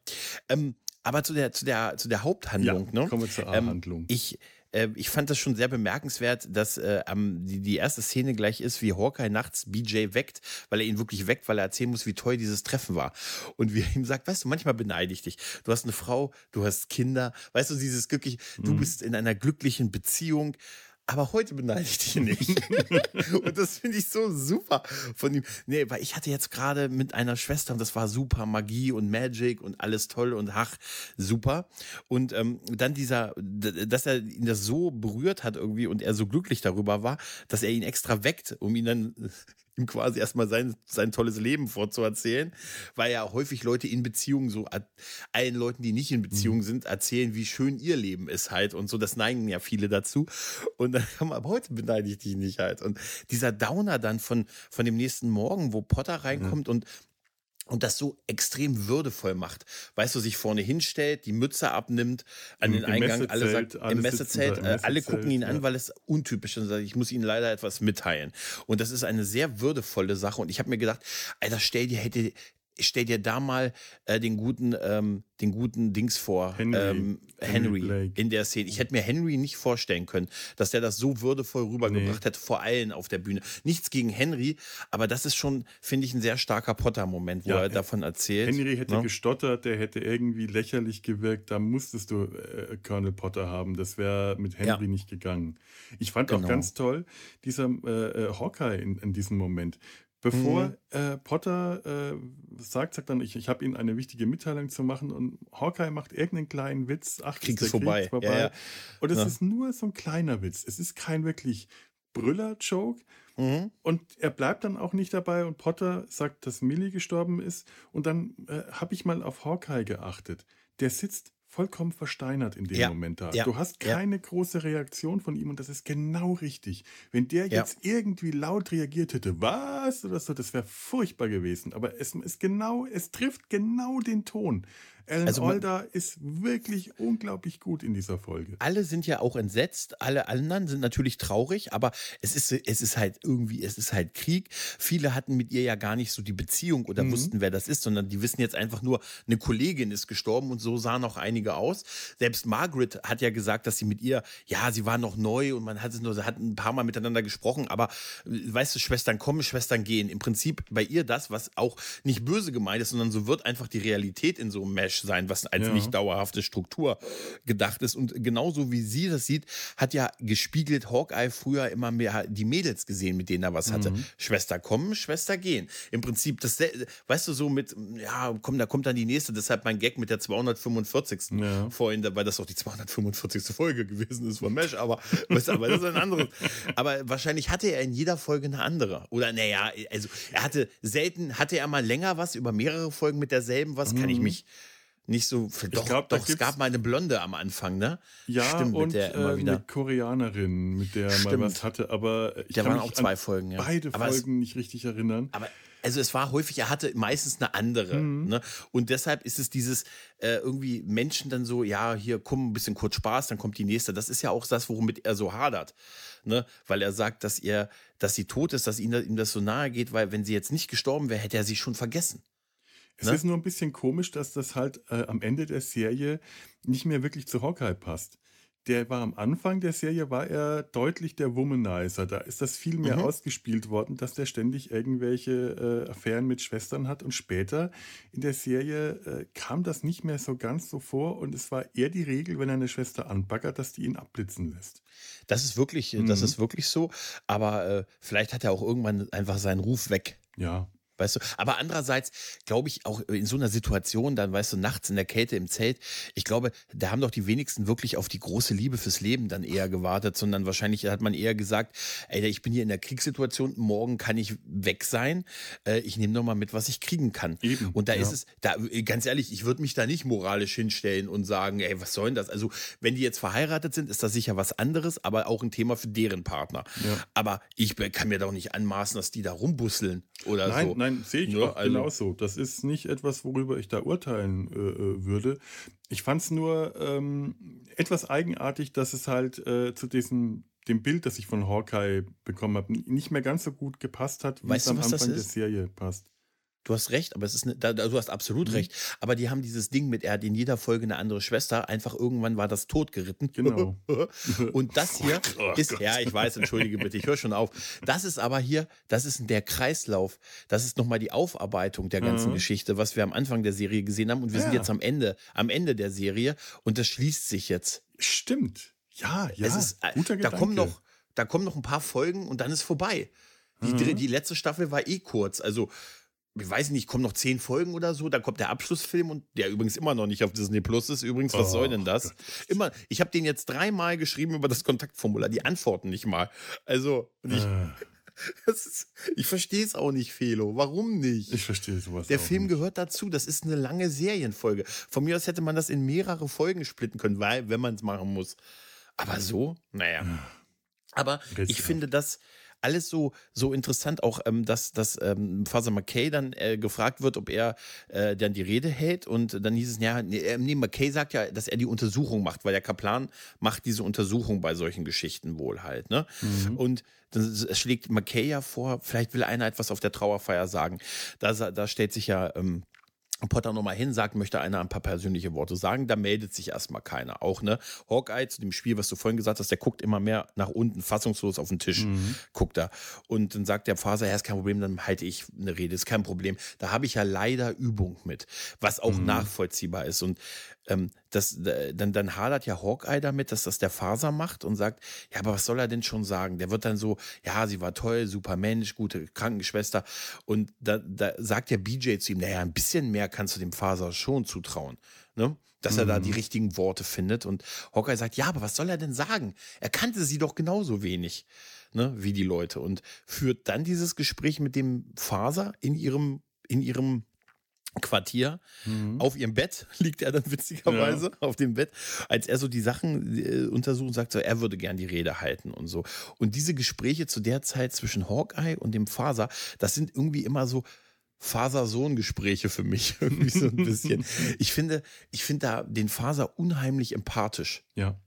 Ähm, aber zu der, zu der, zu der Haupthandlung, Ja, ne? kommen wir zur Ähm, A-Handlung. ich, äh, ich fand das schon sehr bemerkenswert, dass äh, am- die, die erste Szene gleich ist, wie Hawkeye nachts BJ weckt, weil er ihn wirklich weckt, weil er erzählen muss, wie toll dieses Treffen war. Und wie er ihm sagt, weißt du, manchmal beneide ich dich. Du hast eine Frau, du hast Kinder, weißt du, dieses glücklich, Mhm. du bist in einer glücklichen Beziehung. Aber heute beneide ich dich nicht. und das finde ich so super von ihm. Nee, weil ich hatte jetzt gerade mit einer Schwester und das war super Magie und Magic und alles toll und ach, super. Und ähm, dann dieser, dass er ihn das so berührt hat irgendwie und er so glücklich darüber war, dass er ihn extra weckt, um ihn dann ihm quasi erstmal sein, sein tolles Leben vorzuerzählen, weil ja häufig Leute in Beziehungen so allen Leuten, die nicht in Beziehung sind, erzählen, wie schön ihr Leben ist halt und so. Das neigen ja viele dazu. Und dann man, aber heute beneide ich dich nicht halt. Und dieser Downer dann von, von dem nächsten Morgen, wo Potter reinkommt und und das so extrem würdevoll macht. Weißt du, sich vorne hinstellt, die Mütze abnimmt, an Im- den im Eingang, alle sagt, im Messezelt, da im äh, alle gucken ihn an, ja. weil es untypisch ist und sagt, ich muss Ihnen leider etwas mitteilen. Und das ist eine sehr würdevolle Sache. Und ich habe mir gedacht, Alter, stell dir, hätte, stell dir da mal äh, den guten, ähm, den guten Dings vor, Henry. ähm, Henry Henry, in der Szene. Ich hätte mir Henry nicht vorstellen können, dass der das so würdevoll rübergebracht hätte, vor allen auf der Bühne. Nichts gegen Henry, aber das ist schon, finde ich, ein sehr starker Potter-Moment, wo Ja, er davon erzählt. Henry hätte ne? gestottert, der hätte irgendwie lächerlich gewirkt. Da musstest du äh, Colonel Potter haben. Das wäre mit Henry Ja. nicht gegangen. Ich fand auch Genau. ganz toll, dieser äh, äh, Hawkeye in, in diesem Moment. Bevor Mhm. äh, Potter äh, sagt, sagt dann, ich, ich habe Ihnen eine wichtige Mitteilung zu machen und Hawkeye macht irgendeinen kleinen Witz. Ach, Krieg ist vorbei. Krieg Ja, ja. Und es Ja. ist nur so ein kleiner Witz. Es ist kein wirklich Brüller-Joke. Mhm. Und er bleibt dann auch nicht dabei und Potter sagt, dass Millie gestorben ist. Und dann äh, habe ich mal auf Hawkeye geachtet. Der sitzt vollkommen versteinert in dem Ja, Moment da. ja, Du hast ja. keine große Reaktion von ihm und das ist genau richtig. Wenn der Ja. jetzt irgendwie laut reagiert hätte, was oder so, das wäre furchtbar gewesen. Aber es ist genau, es trifft genau den Ton. Alan Also Alda ist wirklich unglaublich gut in dieser Folge. alle sind ja auch entsetzt, alle anderen sind natürlich traurig, aber es ist, es ist halt irgendwie, es ist halt Krieg. Viele hatten mit ihr ja gar nicht so die Beziehung oder Mhm. wussten, wer das ist, sondern die wissen jetzt einfach nur, eine Kollegin ist gestorben und so sahen auch einige aus. Selbst Margaret hat ja gesagt, dass sie mit ihr, ja, sie war noch neu und man hat es nur, sie hatten ein paar Mal miteinander gesprochen, aber äh, weißt du, Schwestern kommen, Schwestern gehen. Im Prinzip bei ihr das, was auch nicht böse gemeint ist, sondern so wird einfach die Realität in so einem Mesh sein, was als Ja. nicht dauerhafte Struktur gedacht ist. Und genauso wie sie das sieht, hat ja gespiegelt Hawkeye früher immer mehr die Mädels gesehen, mit denen er was hatte. Schwester kommen, Schwester gehen. Im Prinzip, das, weißt du, so mit, ja, komm, da kommt dann die nächste, deshalb mein Gag mit der 245. Ja. vorhin, weil das auch die 245. Folge gewesen ist von Mesh, aber, weißt aber das ist ein anderes. Aber wahrscheinlich hatte er in jeder Folge eine andere. Oder naja, also er hatte selten, hatte er mal länger was über mehrere Folgen mit derselben was, kann ich mich nicht so. Doch, glaub, doch, es gab mal eine Blonde am Anfang, ne? Ja, Stimmt, und mit der äh, eine Koreanerin, mit der er mal Stimmt. was hatte, aber ich Da kann waren mich auch zwei an Folgen, ja. beide Aber es- Folgen nicht richtig erinnern. Aber also es war häufig, er hatte meistens eine andere. Mhm. Ne? Und deshalb ist es dieses äh, irgendwie Menschen dann so, ja, hier komm, ein bisschen kurz Spaß, dann kommt die nächste. Das ist ja auch das, womit er so hadert. Ne? Weil er sagt, dass er, dass sie tot ist, dass ihm, ihm das so nahe geht, weil wenn sie jetzt nicht gestorben wäre, hätte er sie schon vergessen. Es Ne? ist nur ein bisschen komisch, dass das halt äh, am Ende der Serie nicht mehr wirklich zu Hawkeye passt. Der war am Anfang der Serie, war er deutlich der Womanizer. Da ist das viel mehr Mhm. ausgespielt worden, dass der ständig irgendwelche äh, Affären mit Schwestern hat. Und später in der Serie äh, kam das nicht mehr so ganz so vor. Und es war eher die Regel, wenn er eine Schwester anbaggert, dass die ihn abblitzen lässt. Das ist wirklich, das Mhm. ist wirklich so. Aber äh, vielleicht hat er auch irgendwann einfach seinen Ruf weg. Ja. Weißt du, aber andererseits glaube ich auch in so einer Situation, dann weißt du, nachts in der Kälte im Zelt, ich glaube, da haben doch die wenigsten wirklich auf die große Liebe fürs Leben dann eher gewartet, sondern wahrscheinlich hat man eher gesagt, ey, ich bin hier in der Kriegssituation, morgen kann ich weg sein, äh, ich nehme noch mal mit, was ich kriegen kann. Eben, Und da ja. ist es, da ganz ehrlich, ich würde mich da nicht moralisch hinstellen und sagen, ey, was soll denn das? Also, wenn die jetzt verheiratet sind, ist das sicher was anderes, aber auch ein Thema für deren Partner. Ja. Aber ich kann mir doch nicht anmaßen, dass die da rumbusseln oder Nein, so. nein, sehe ich Ja, auch also- genauso. Das ist nicht etwas, worüber ich da urteilen äh, äh, würde. Ich fand es nur ähm, etwas eigenartig, dass es halt äh, zu diesem dem Bild, das ich von Hawkeye bekommen habe, nicht mehr ganz so gut gepasst hat, wie Weißt es am Anfang der? Serie passt. Du hast recht, aber es ist ne, da, du hast absolut Mhm. recht. Aber die haben dieses Ding mit, er hat in jeder Folge eine andere Schwester. Einfach irgendwann war das totgeritten. Genau. Und das hier Oh ist, Gott. ja, ich weiß, entschuldige bitte, ich höre schon auf. Das ist aber hier, das ist der Kreislauf. Das ist nochmal die Aufarbeitung der ganzen Mhm. Geschichte, was wir am Anfang der Serie gesehen haben. Und wir sind Ja. jetzt am Ende, am Ende der Serie. Und das schließt sich jetzt. Stimmt. Ja, ja. es ist, äh, guter da kommen Gedanke. noch, da kommen noch ein paar Folgen und dann ist vorbei. Die, Mhm. die letzte Staffel war eh kurz. Also, ich weiß nicht, kommen noch zehn Folgen oder so. Dann kommt der Abschlussfilm und der übrigens immer noch nicht auf Disney Plus ist. Übrigens, was Oh soll denn das? Gott. Immer, ich habe den jetzt dreimal geschrieben über das Kontaktformular. Die antworten nicht mal. Also, ich, ist, ich verstehe es auch nicht, Felo. Warum nicht? ich verstehe sowas. Der Film nicht. gehört dazu. Das ist eine lange Serienfolge. Von mir aus hätte man das in mehrere Folgen splitten können, weil, wenn man es machen muss. Aber so, naja. Aber ich Rätselhaft. finde das alles so, so interessant, auch ähm, dass, dass ähm, Father McKay dann äh, gefragt wird, ob er äh, dann die Rede hält. Und dann hieß es, ja, nee, äh, nee, McKay sagt ja, dass er die Untersuchung macht, weil der Kaplan macht diese Untersuchung bei solchen Geschichten wohl halt. Ne? Mhm. Und dann schlägt McKay ja vor, vielleicht will einer etwas auf der Trauerfeier sagen. Da, da stellt sich ja ähm, Potter nochmal hin, sagt, möchte einer ein paar persönliche Worte sagen, da meldet sich erstmal keiner. Auch, ne? Hawkeye zu dem Spiel, was du vorhin gesagt hast, der guckt immer mehr nach unten, fassungslos auf den Tisch, Mhm. guckt er. Und dann sagt der Faser, ja, ist kein Problem, dann halte ich eine Rede, ist kein Problem. Da habe ich ja leider Übung mit, was auch Mhm. nachvollziehbar ist. Und ähm, das, dann, dann hadert ja Hawkeye damit, dass das der Faser macht und sagt, ja, aber was soll er denn schon sagen? Der wird dann so, ja, sie war toll, super Mensch, gute Krankenschwester. Und da, da sagt der BJ zu ihm, naja, ein bisschen mehr kannst du dem Faser schon zutrauen. Ne? Dass er da die richtigen Worte findet. Und Hawkeye sagt, ja, aber was soll er denn sagen? Er kannte sie doch genauso wenig, ne, wie die Leute. Und führt dann dieses Gespräch mit dem Faser in ihrem, in ihrem Quartier. Mhm. Auf ihrem Bett liegt er dann witzigerweise ja. auf dem Bett, als er so die Sachen äh, untersucht und sagt, so, er würde gern die Rede halten und so. Und diese Gespräche zu der Zeit zwischen Hawkeye und dem Faser, das sind irgendwie immer so Faser-Sohn-Gespräche für mich. irgendwie so ein bisschen. ich finde, ich finde da den Faser unheimlich empathisch. Ja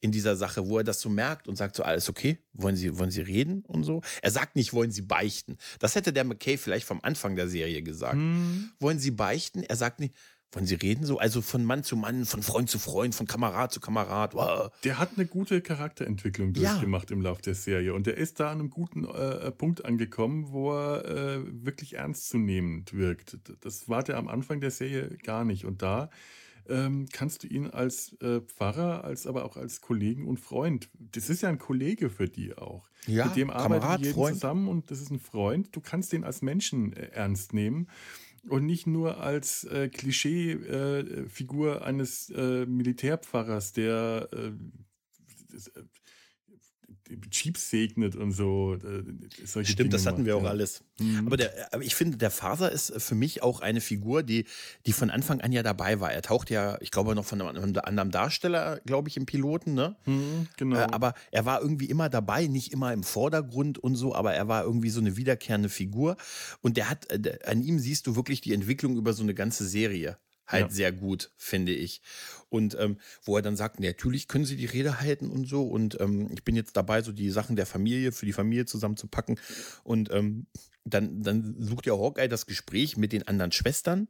in dieser Sache, wo er das so merkt und sagt so, alles okay, wollen Sie, wollen Sie reden und so. Er sagt nicht, wollen Sie beichten. Das hätte der McKay vielleicht vom Anfang der Serie gesagt. Hm. Wollen Sie beichten? Er sagt nicht, wollen Sie reden so? Also von Mann zu Mann, von Freund zu Freund, von Kamerad zu Kamerad. Wow. Der hat eine gute Charakterentwicklung durchgemacht ja. im Laufe der Serie und er ist da an einem guten äh, Punkt angekommen, wo er äh, wirklich ernstzunehmend wirkt. Das war der am Anfang der Serie gar nicht und da ähm, kannst du ihn als äh, Pfarrer, als aber auch als Kollegen und Freund, das ist ja ein Kollege für die auch. Ja, Mit dem arbeiten die jeden zusammen und das ist ein Freund. Du kannst den als Menschen äh, ernst nehmen und nicht nur als äh, Klischee-Figur äh, eines äh, Militärpfarrers, der äh, Jeeps segnet und so. Äh, Stimmt, Dinge das hatten wir auch ja. alles. Mhm. Aber, der, aber ich finde, der Faser ist für mich auch eine Figur, die, die von Anfang an ja dabei war. Er taucht ja, ich glaube, noch von einem anderen Darsteller, glaube ich, im Piloten, ne? Mhm, genau. Äh, aber er war irgendwie immer dabei, nicht immer im Vordergrund und so, aber er war irgendwie so eine wiederkehrende Figur. Und der hat, äh, an ihm siehst du wirklich die Entwicklung über so eine ganze Serie halt ja. sehr gut, finde ich. Und ähm, wo er dann sagt, natürlich können sie die Rede halten und so. Und ähm, ich bin jetzt dabei, so die Sachen der Familie für die Familie zusammenzupacken. Und ähm, dann, dann sucht ja Hawkeye das Gespräch mit den anderen Schwestern,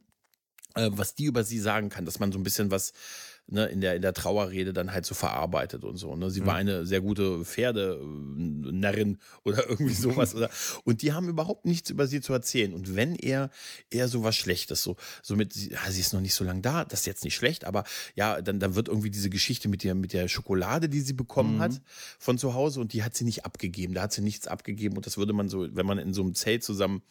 äh, was die über sie sagen kann, dass man so ein bisschen was ne, in, der, in der Trauerrede dann halt so verarbeitet und so. Ne? Sie mhm. war eine sehr gute Pferdenarrin oder irgendwie sowas. oder, und die haben überhaupt nichts über sie zu erzählen. Und wenn er eher so was Schlechtes, so, so mit, ja, sie ist noch nicht so lange da, das ist jetzt nicht schlecht, aber ja, dann, dann wird irgendwie diese Geschichte mit der, mit der Schokolade, die sie bekommen mhm. hat von zu Hause und die hat sie nicht abgegeben. Da hat sie nichts abgegeben und das würde man so, wenn man in so einem Zelt zusammen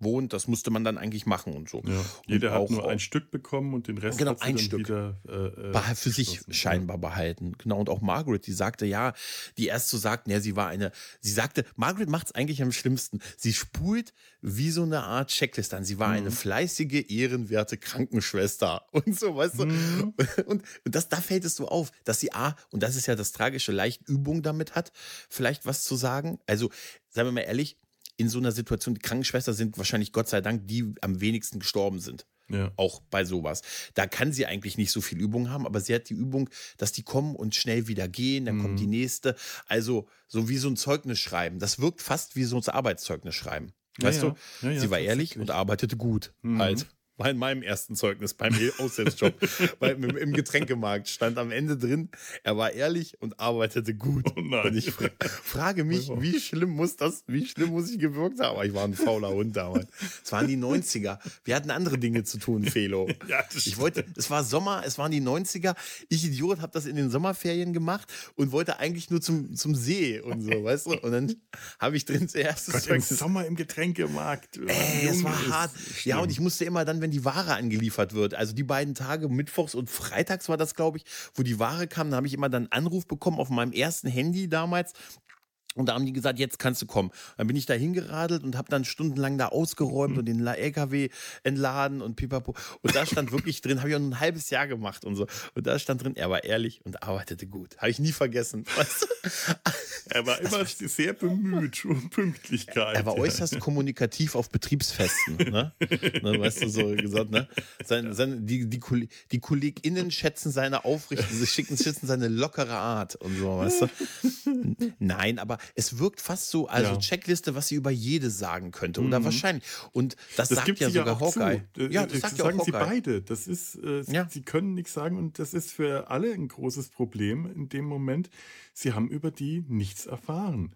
wohnt. Das musste man dann eigentlich machen und so. Ja, jeder hat nur ein Stück bekommen und den Rest genau, hat ein dann Stück wieder äh, für sich scheinbar ja. behalten. Genau, und auch Margaret, die sagte, ja, die erst so sagten, ja, sie war eine, sie sagte, Margaret macht es eigentlich am schlimmsten. Sie spult wie so eine Art Checkliste an. Sie war mhm. eine fleißige, ehrenwerte Krankenschwester und so, weißt du. Mhm. Und, und das, da fällt es so auf, dass sie A, und das ist ja das Tragische, leicht Übung damit hat, vielleicht was zu sagen. Also, seien wir mal ehrlich, in so einer Situation, die Krankenschwester sind wahrscheinlich Gott sei Dank die am wenigsten gestorben sind. Ja. Auch bei sowas. Da kann sie eigentlich nicht so viel Übung haben, aber sie hat die Übung, dass die kommen und schnell wieder gehen, dann mhm. kommt die nächste. Also so wie so ein Zeugnis schreiben. Das wirkt fast wie so ein Arbeitszeugnis schreiben. Weißt ja, du? Ja. sie war ehrlich und arbeitete gut. Mhm. Halt war in meinem ersten Zeugnis beim Aushilfsjob im Getränkemarkt stand am Ende drin, er war ehrlich und arbeitete gut. Oh und ich frage mich, wie schlimm muss das, wie schlimm muss ich gewirkt haben? Aber ich war ein fauler Hund damals. Es waren die 90er. Wir hatten andere Dinge zu tun, Felo. Ja, ich wollte, es war Sommer, es waren die 90er. Ich Idiot habe das in den Sommerferien gemacht und wollte eigentlich nur zum, zum See und so, weißt du? Und dann habe ich drin zuerst Gott, Zeugnis. Im Sommer im Getränkemarkt. Ey, es war hart. Ja, und ich musste immer dann, wenn wenn die Ware angeliefert wird. Also die beiden Tage, Mittwochs und Freitags war das, glaube ich, wo die Ware kam. Da habe ich immer dann einen Anruf bekommen auf meinem ersten Handy damals. Und da haben die gesagt, jetzt kannst du kommen. Dann bin ich da hingeradelt und habe dann stundenlang da ausgeräumt mhm. und den LKW entladen und pipapo. Und da stand wirklich drin, habe ich auch ein halbes Jahr gemacht und so. Und da stand drin, er war ehrlich und arbeitete gut. Habe ich nie vergessen. Weißt du? Er war immer sehr bemüht um Pünktlichkeit. Er war äußerst kommunikativ auf Betriebsfesten. Ne? ne, weißt du, so gesagt, ne? Sein, sein, die, die, die KollegInnen schätzen seine Aufrichtung, sie schicken, schätzen seine lockere Art und so, weißt du? Nein, aber es wirkt fast so, also ja. Checkliste, was sie über jede sagen könnte. Oder mhm. wahrscheinlich. Und das, das sagt ja sogar ja Hawkeye. Zu. Ja, das, das sagt sagen ja sie beide. Das ist, äh, ja. sie können nichts sagen und das ist für alle ein großes Problem in dem Moment. Sie haben über die nichts erfahren.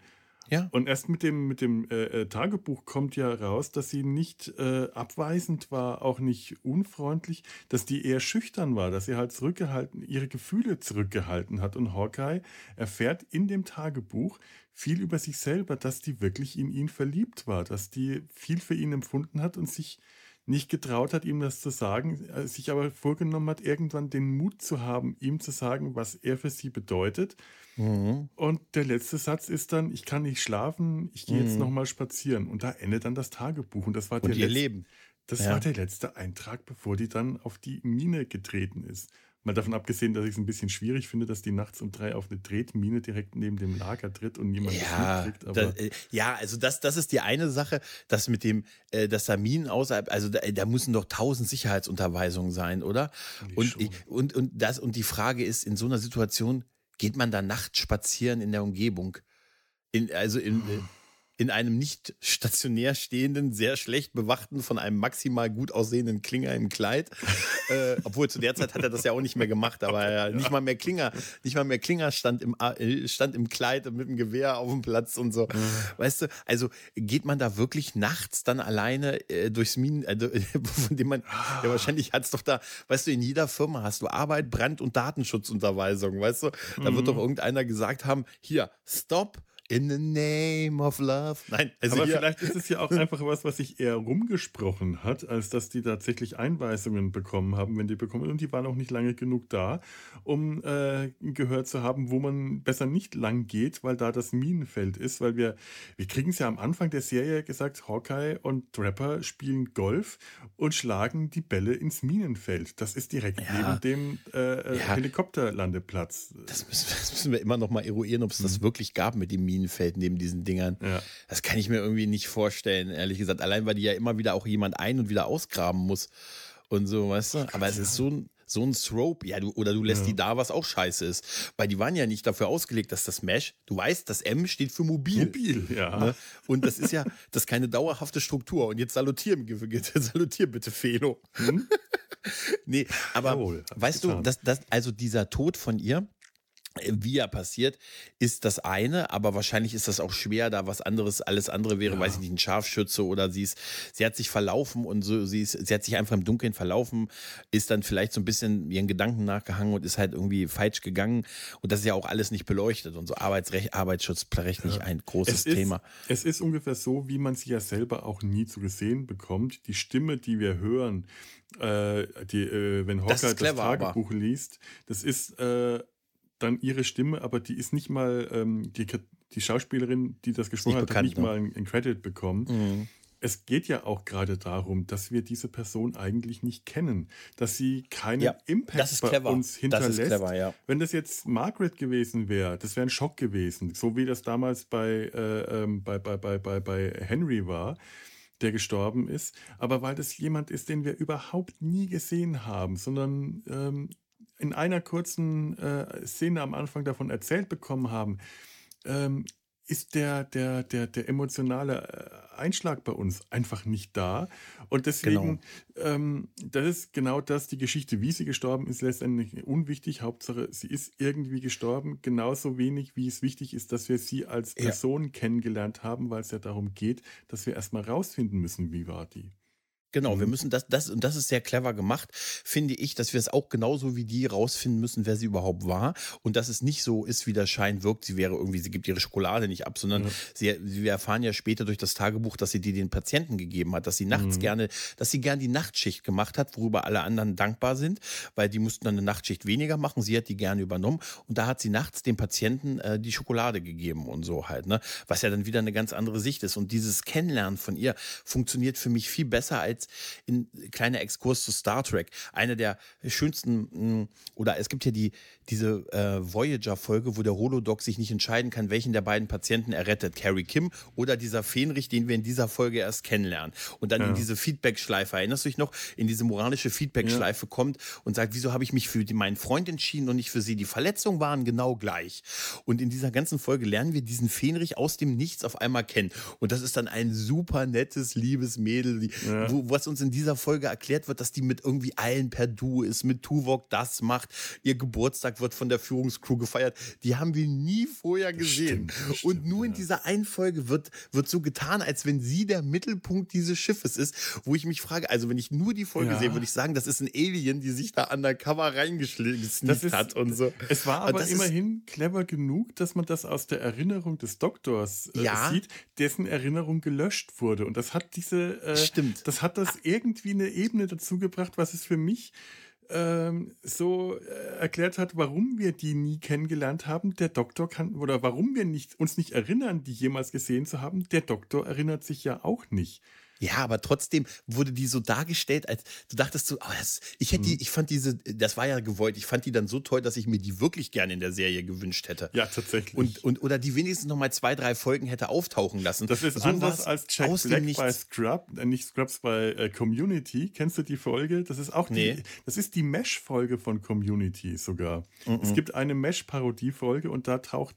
Ja. Und erst mit dem, mit dem äh, äh, Tagebuch kommt ja raus, dass sie nicht äh, abweisend war, auch nicht unfreundlich, dass die eher schüchtern war, dass sie halt zurückgehalten, ihre Gefühle zurückgehalten hat. Und Hawkeye erfährt in dem Tagebuch viel über sich selber, dass die wirklich in ihn verliebt war, dass die viel für ihn empfunden hat und sich nicht getraut hat, ihm das zu sagen, äh, sich aber vorgenommen hat, irgendwann den Mut zu haben, ihm zu sagen, was er für sie bedeutet. Mhm. Und der letzte Satz ist dann, ich kann nicht schlafen, ich gehe mhm. jetzt nochmal spazieren. Und da endet dann das Tagebuch. Und das war und ihr Letz Leben. Das ja. war der letzte Eintrag, bevor die dann auf die Mine getreten ist. Mal davon abgesehen, dass ich es ein bisschen schwierig finde, dass die nachts um drei auf eine Tretmine direkt neben dem Lager tritt und niemand ja, mitkriegt. Aber das, äh, ja, also das, das ist die eine Sache, dass mit dem, äh, dass da Minen außerhalb, also da, da müssen doch tausend Sicherheitsunterweisungen sein, oder? Und, und, und, das, und die Frage ist, in so einer Situation, geht man da nachts spazieren in der Umgebung? In, also in, oh in einem nicht stationär stehenden, sehr schlecht bewachten, von einem maximal gut aussehenden Klinger im Kleid. äh, obwohl zu der Zeit hat er das ja auch nicht mehr gemacht, aber ja, nicht mal mehr Klinger, nicht mal mehr Klinger stand im, äh, stand im Kleid und mit dem Gewehr auf dem Platz und so. Weißt du, also geht man da wirklich nachts dann alleine äh, durchs Minen, äh, von dem man, ja wahrscheinlich hat es doch da, weißt du, in jeder Firma hast du Arbeit, Brand- und Datenschutzunterweisung, weißt du? Da mhm. wird doch irgendeiner gesagt haben, hier, stopp, In the name of love. Nein, also aber vielleicht ist es ja auch einfach was, was sich eher rumgesprochen hat, als dass die tatsächlich Einweisungen bekommen haben, wenn die bekommen. Und die waren auch nicht lange genug da, um äh, gehört zu haben, wo man besser nicht lang geht, weil da das Minenfeld ist. Weil wir, wir kriegen es ja am Anfang der Serie gesagt, Hawkeye und Trapper spielen Golf und schlagen die Bälle ins Minenfeld. Das ist direkt ja. neben dem äh, ja. Helikopterlandeplatz. Das müssen, das müssen, wir immer noch mal eruieren, ob es mhm. das wirklich gab mit dem Minenfeld. Minenfeld neben diesen Dingern. Ja. Das kann ich mir irgendwie nicht vorstellen, ehrlich gesagt. Allein, weil die ja immer wieder auch jemand ein- und wieder ausgraben muss und so, weißt du? Aber es ist so ein, so ein Thrope, ja, du, oder du lässt ja. die da, was auch scheiße ist. Weil die waren ja nicht dafür ausgelegt, dass das Mesh, du weißt, das M steht für mobil. Mobil, ja. Ne? Und das ist ja, das ist keine dauerhafte Struktur. Und jetzt salutier, salutier bitte, Felo. Hm? nee, aber Jawohl, weißt du, dass, dass, also dieser Tod von ihr, wie er passiert, ist das eine, aber wahrscheinlich ist das auch schwer, da was anderes, alles andere wäre, ja. weiß ich nicht, ein Scharfschütze oder sie ist, sie hat sich verlaufen und so, sie ist, sie hat sich einfach im Dunkeln verlaufen, ist dann vielleicht so ein bisschen ihren Gedanken nachgehangen und ist halt irgendwie falsch gegangen und das ist ja auch alles nicht beleuchtet und so Arbeitsrecht, Arbeitsschutzrecht ja. ein großes es ist, Thema. Es ist ungefähr so, wie man sie ja selber auch nie zu gesehen bekommt. Die Stimme, die wir hören, äh, die, äh, wenn Hocker das, das, Tagebuch liest, das ist äh, dann ihre Stimme, aber die ist nicht mal, ähm, die, die Schauspielerin, die das gesprochen hat, hat nicht ne? mal einen, Credit bekommen. Mhm. Es geht ja auch gerade darum, dass wir diese Person eigentlich nicht kennen, dass sie keinen ja, Impact bei uns hinterlässt. Das clever, ja. Wenn das jetzt Margaret gewesen wäre, das wäre ein Schock gewesen, so wie das damals bei, äh, ähm, bei, bei, bei, bei, bei Henry war der gestorben ist, aber weil das jemand ist, den wir überhaupt nie gesehen haben, sondern ähm, in einer kurzen äh, Szene am Anfang davon erzählt bekommen haben, ähm, ist der, der, der, der emotionale äh, Einschlag bei uns einfach nicht da. Und deswegen, genau. ähm, das ist genau das, die Geschichte, wie sie gestorben ist, letztendlich unwichtig. Hauptsache, sie ist irgendwie gestorben, genauso wenig, wie es wichtig ist, dass wir sie als Person ja. kennengelernt haben, weil es ja darum geht, dass wir erstmal rausfinden müssen, wie war die. Genau, wir mhm. müssen das, das, und das ist sehr clever gemacht, finde ich, dass wir es auch genauso wie die rausfinden müssen, wer sie überhaupt war. Und dass es nicht so ist, wie der Schein wirkt, sie wäre irgendwie, sie gibt ihre Schokolade nicht ab, sondern ja. sie, wir erfahren ja später durch das Tagebuch, dass sie die den Patienten gegeben hat, dass sie nachts mhm. gerne, dass sie gern die Nachtschicht gemacht hat, worüber alle anderen dankbar sind, weil die mussten dann eine Nachtschicht weniger machen. Sie hat die gerne übernommen und da hat sie nachts den Patienten äh, die Schokolade gegeben und so halt, ne? Was ja dann wieder eine ganz andere Sicht ist. Und dieses Kennenlernen von ihr funktioniert für mich viel besser als jetzt in kleiner Exkurs zu Star Trek. Eine der schönsten, hm, oder es gibt ja die, diese äh, Voyager-Folge, wo der Holodoc sich nicht entscheiden kann, welchen der beiden Patienten er rettet. Carrie Kim oder dieser Fenrich, den wir in dieser Folge erst kennenlernen. Und dann ja. in diese Feedback-Schleife, erinnerst du dich noch, in diese moralische Feedback-Schleife ja. kommt und sagt, wieso habe ich mich für meinen Freund entschieden und nicht für sie? Die Verletzungen waren genau gleich. Und in dieser ganzen Folge lernen wir diesen Fenrich aus dem Nichts auf einmal kennen. Und das ist dann ein super nettes, liebes Mädel, ja. wo, was uns in dieser Folge erklärt wird, dass die mit irgendwie allen per Du ist, mit Tuvok das macht, ihr Geburtstag wird von der Führungscrew gefeiert. Die haben wir nie vorher gesehen. Stimmt, stimmt, und nur in dieser einen Folge wird, wird so getan, als wenn sie der Mittelpunkt dieses Schiffes ist, wo ich mich frage, also wenn ich nur die Folge ja. sehe, würde ich sagen, das ist ein Alien, die sich da undercover reingeschlichen hat und so. Es war aber immerhin clever genug, dass man das aus der Erinnerung des Doktors äh, ja. sieht, dessen Erinnerung gelöscht wurde. Und das hat diese, äh, Stimmt. das hat das irgendwie eine Ebene dazu gebracht, was es für mich ähm, so äh, erklärt hat, warum wir die nie kennengelernt haben. Der Doktor kann, oder warum wir nicht, uns nicht erinnern, die jemals gesehen zu haben. Der Doktor erinnert sich ja auch nicht. Ja, aber trotzdem wurde die so dargestellt, als du dachtest so, oh, das, ich hätte die, ich fand diese, das war ja gewollt, ich fand die dann so toll, dass ich mir die wirklich gerne in der Serie gewünscht hätte. Ja, tatsächlich. Und, und oder die wenigstens noch mal zwei, drei Folgen hätte auftauchen lassen. Das ist So anders als Jack Black bei Scrub, äh, nicht Scrubs bei äh, Community. Kennst du die Folge? Das ist auch die, Nee. das ist die Mesh-Folge von Community sogar. Es gibt eine Mesh-Parodie-Folge und da taucht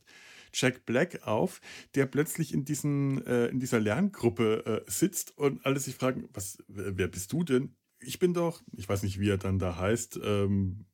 Jack Black auf, der plötzlich in, diesen, äh, in dieser Lerngruppe äh, sitzt und alle sich fragen, was, wer bist du denn? Ich bin doch, ich weiß nicht, wie er dann da heißt, ähm,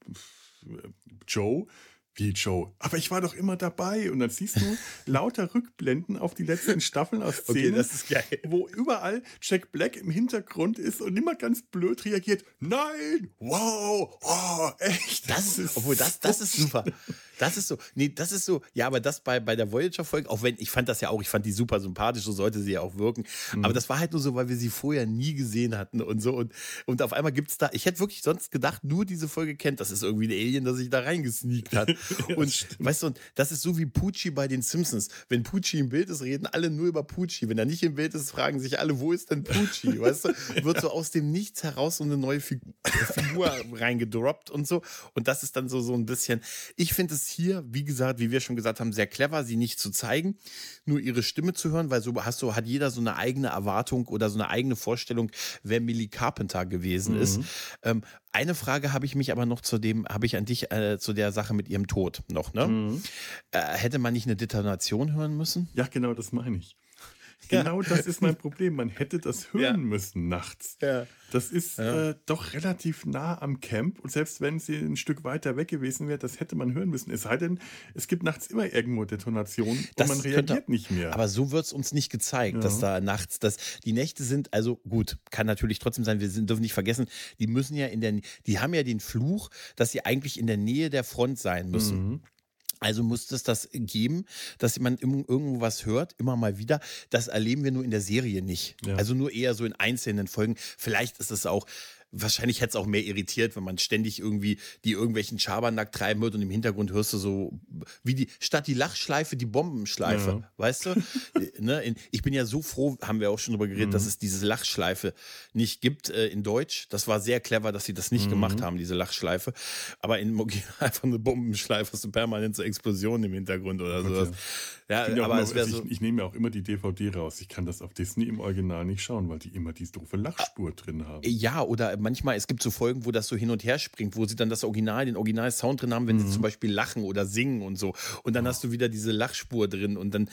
Joe. Wie Joe? Aber ich war doch immer dabei. Und dann siehst du lauter Rückblenden auf die letzten Staffeln aus Szenen, Okay, das wo überall Jack Black im Hintergrund ist und immer ganz blöd reagiert. Nein! Wow! Oh, echt? Das ist, obwohl das, das ist super. Das ist so, nee, das ist so, ja, aber das bei, bei der Voyager-Folge, auch wenn, ich fand das ja auch, ich fand die super sympathisch, so sollte sie ja auch wirken. Aber das war halt nur so, weil wir sie vorher nie gesehen hatten und so. Und, und auf einmal gibt's da, ich hätte wirklich sonst gedacht, nur diese Folge kennt, das ist irgendwie ein Alien, das sich da reingesneakt hat. und weißt du, und das ist so wie Pucci bei den Simpsons. Wenn Pucci im Bild ist, reden alle nur über Pucci. Wenn er nicht im Bild ist, fragen sich alle, wo ist denn Pucci? Weißt du, wird so aus dem Nichts heraus so eine neue Figur, Figur reingedroppt und so. Und das ist dann so, so ein bisschen, ich finde es hier, wie gesagt, wie wir schon gesagt haben, sehr clever, sie nicht zu zeigen, nur ihre Stimme zu hören, weil so hast du, hat jeder so eine eigene Erwartung oder so eine eigene Vorstellung, wer Millie Carpenter gewesen ist. Ähm, eine Frage habe ich mich aber noch zu dem, habe ich an dich, äh, zu der Sache mit ihrem Tod noch, ne? Äh, hätte man nicht eine Detonation hören müssen? Ja, genau, das meine ich. Genau das ist mein Problem. Man hätte das hören Ja. müssen nachts. Ja. Das ist Ja. äh, doch relativ nah am Camp. Und selbst wenn sie ein Stück weiter weg gewesen wäre, das hätte man hören müssen. Es sei denn, es gibt nachts immer irgendwo Detonationen und man reagiert könnte- nicht mehr. Aber so wird es uns nicht gezeigt, dass da nachts, dass die Nächte sind, also gut, kann natürlich trotzdem sein, wir sind, dürfen nicht vergessen, die müssen ja in der, die haben ja den Fluch, dass sie eigentlich in der Nähe der Front sein müssen. Mhm. Also muss es das geben, dass man irgendwo was hört, immer mal wieder. Das erleben wir nur in der Serie nicht. Ja. Also nur eher so in einzelnen Folgen. Vielleicht ist es auch, wahrscheinlich hätte es auch mehr irritiert, wenn man ständig irgendwie die irgendwelchen Schabernack treiben wird und im Hintergrund hörst du so, wie die, statt die Lachschleife, die Bombenschleife. Ja. Weißt du? ne? ich bin ja so froh, haben wir auch schon drüber geredet, Mhm. dass es diese Lachschleife nicht gibt äh, in Deutsch. Das war sehr clever, dass sie das nicht Mhm. gemacht haben, diese Lachschleife. Aber in Mogi einfach eine Bombenschleife, hast du permanent so Explosionen im Hintergrund oder sowas. Ja, Ich aber es also so. ich, ich nehme ja auch immer die DVD raus. Ich kann das auf Disney im Original nicht schauen, weil die immer die doofe Lachspur drin haben. Ja, oder manchmal, es gibt so Folgen, wo das so hin und her springt, wo sie dann das Original, den Original-Sound drin haben, wenn Mhm. sie zum Beispiel lachen oder singen und so. Und dann hast du wieder diese Lachspur drin. Und dann,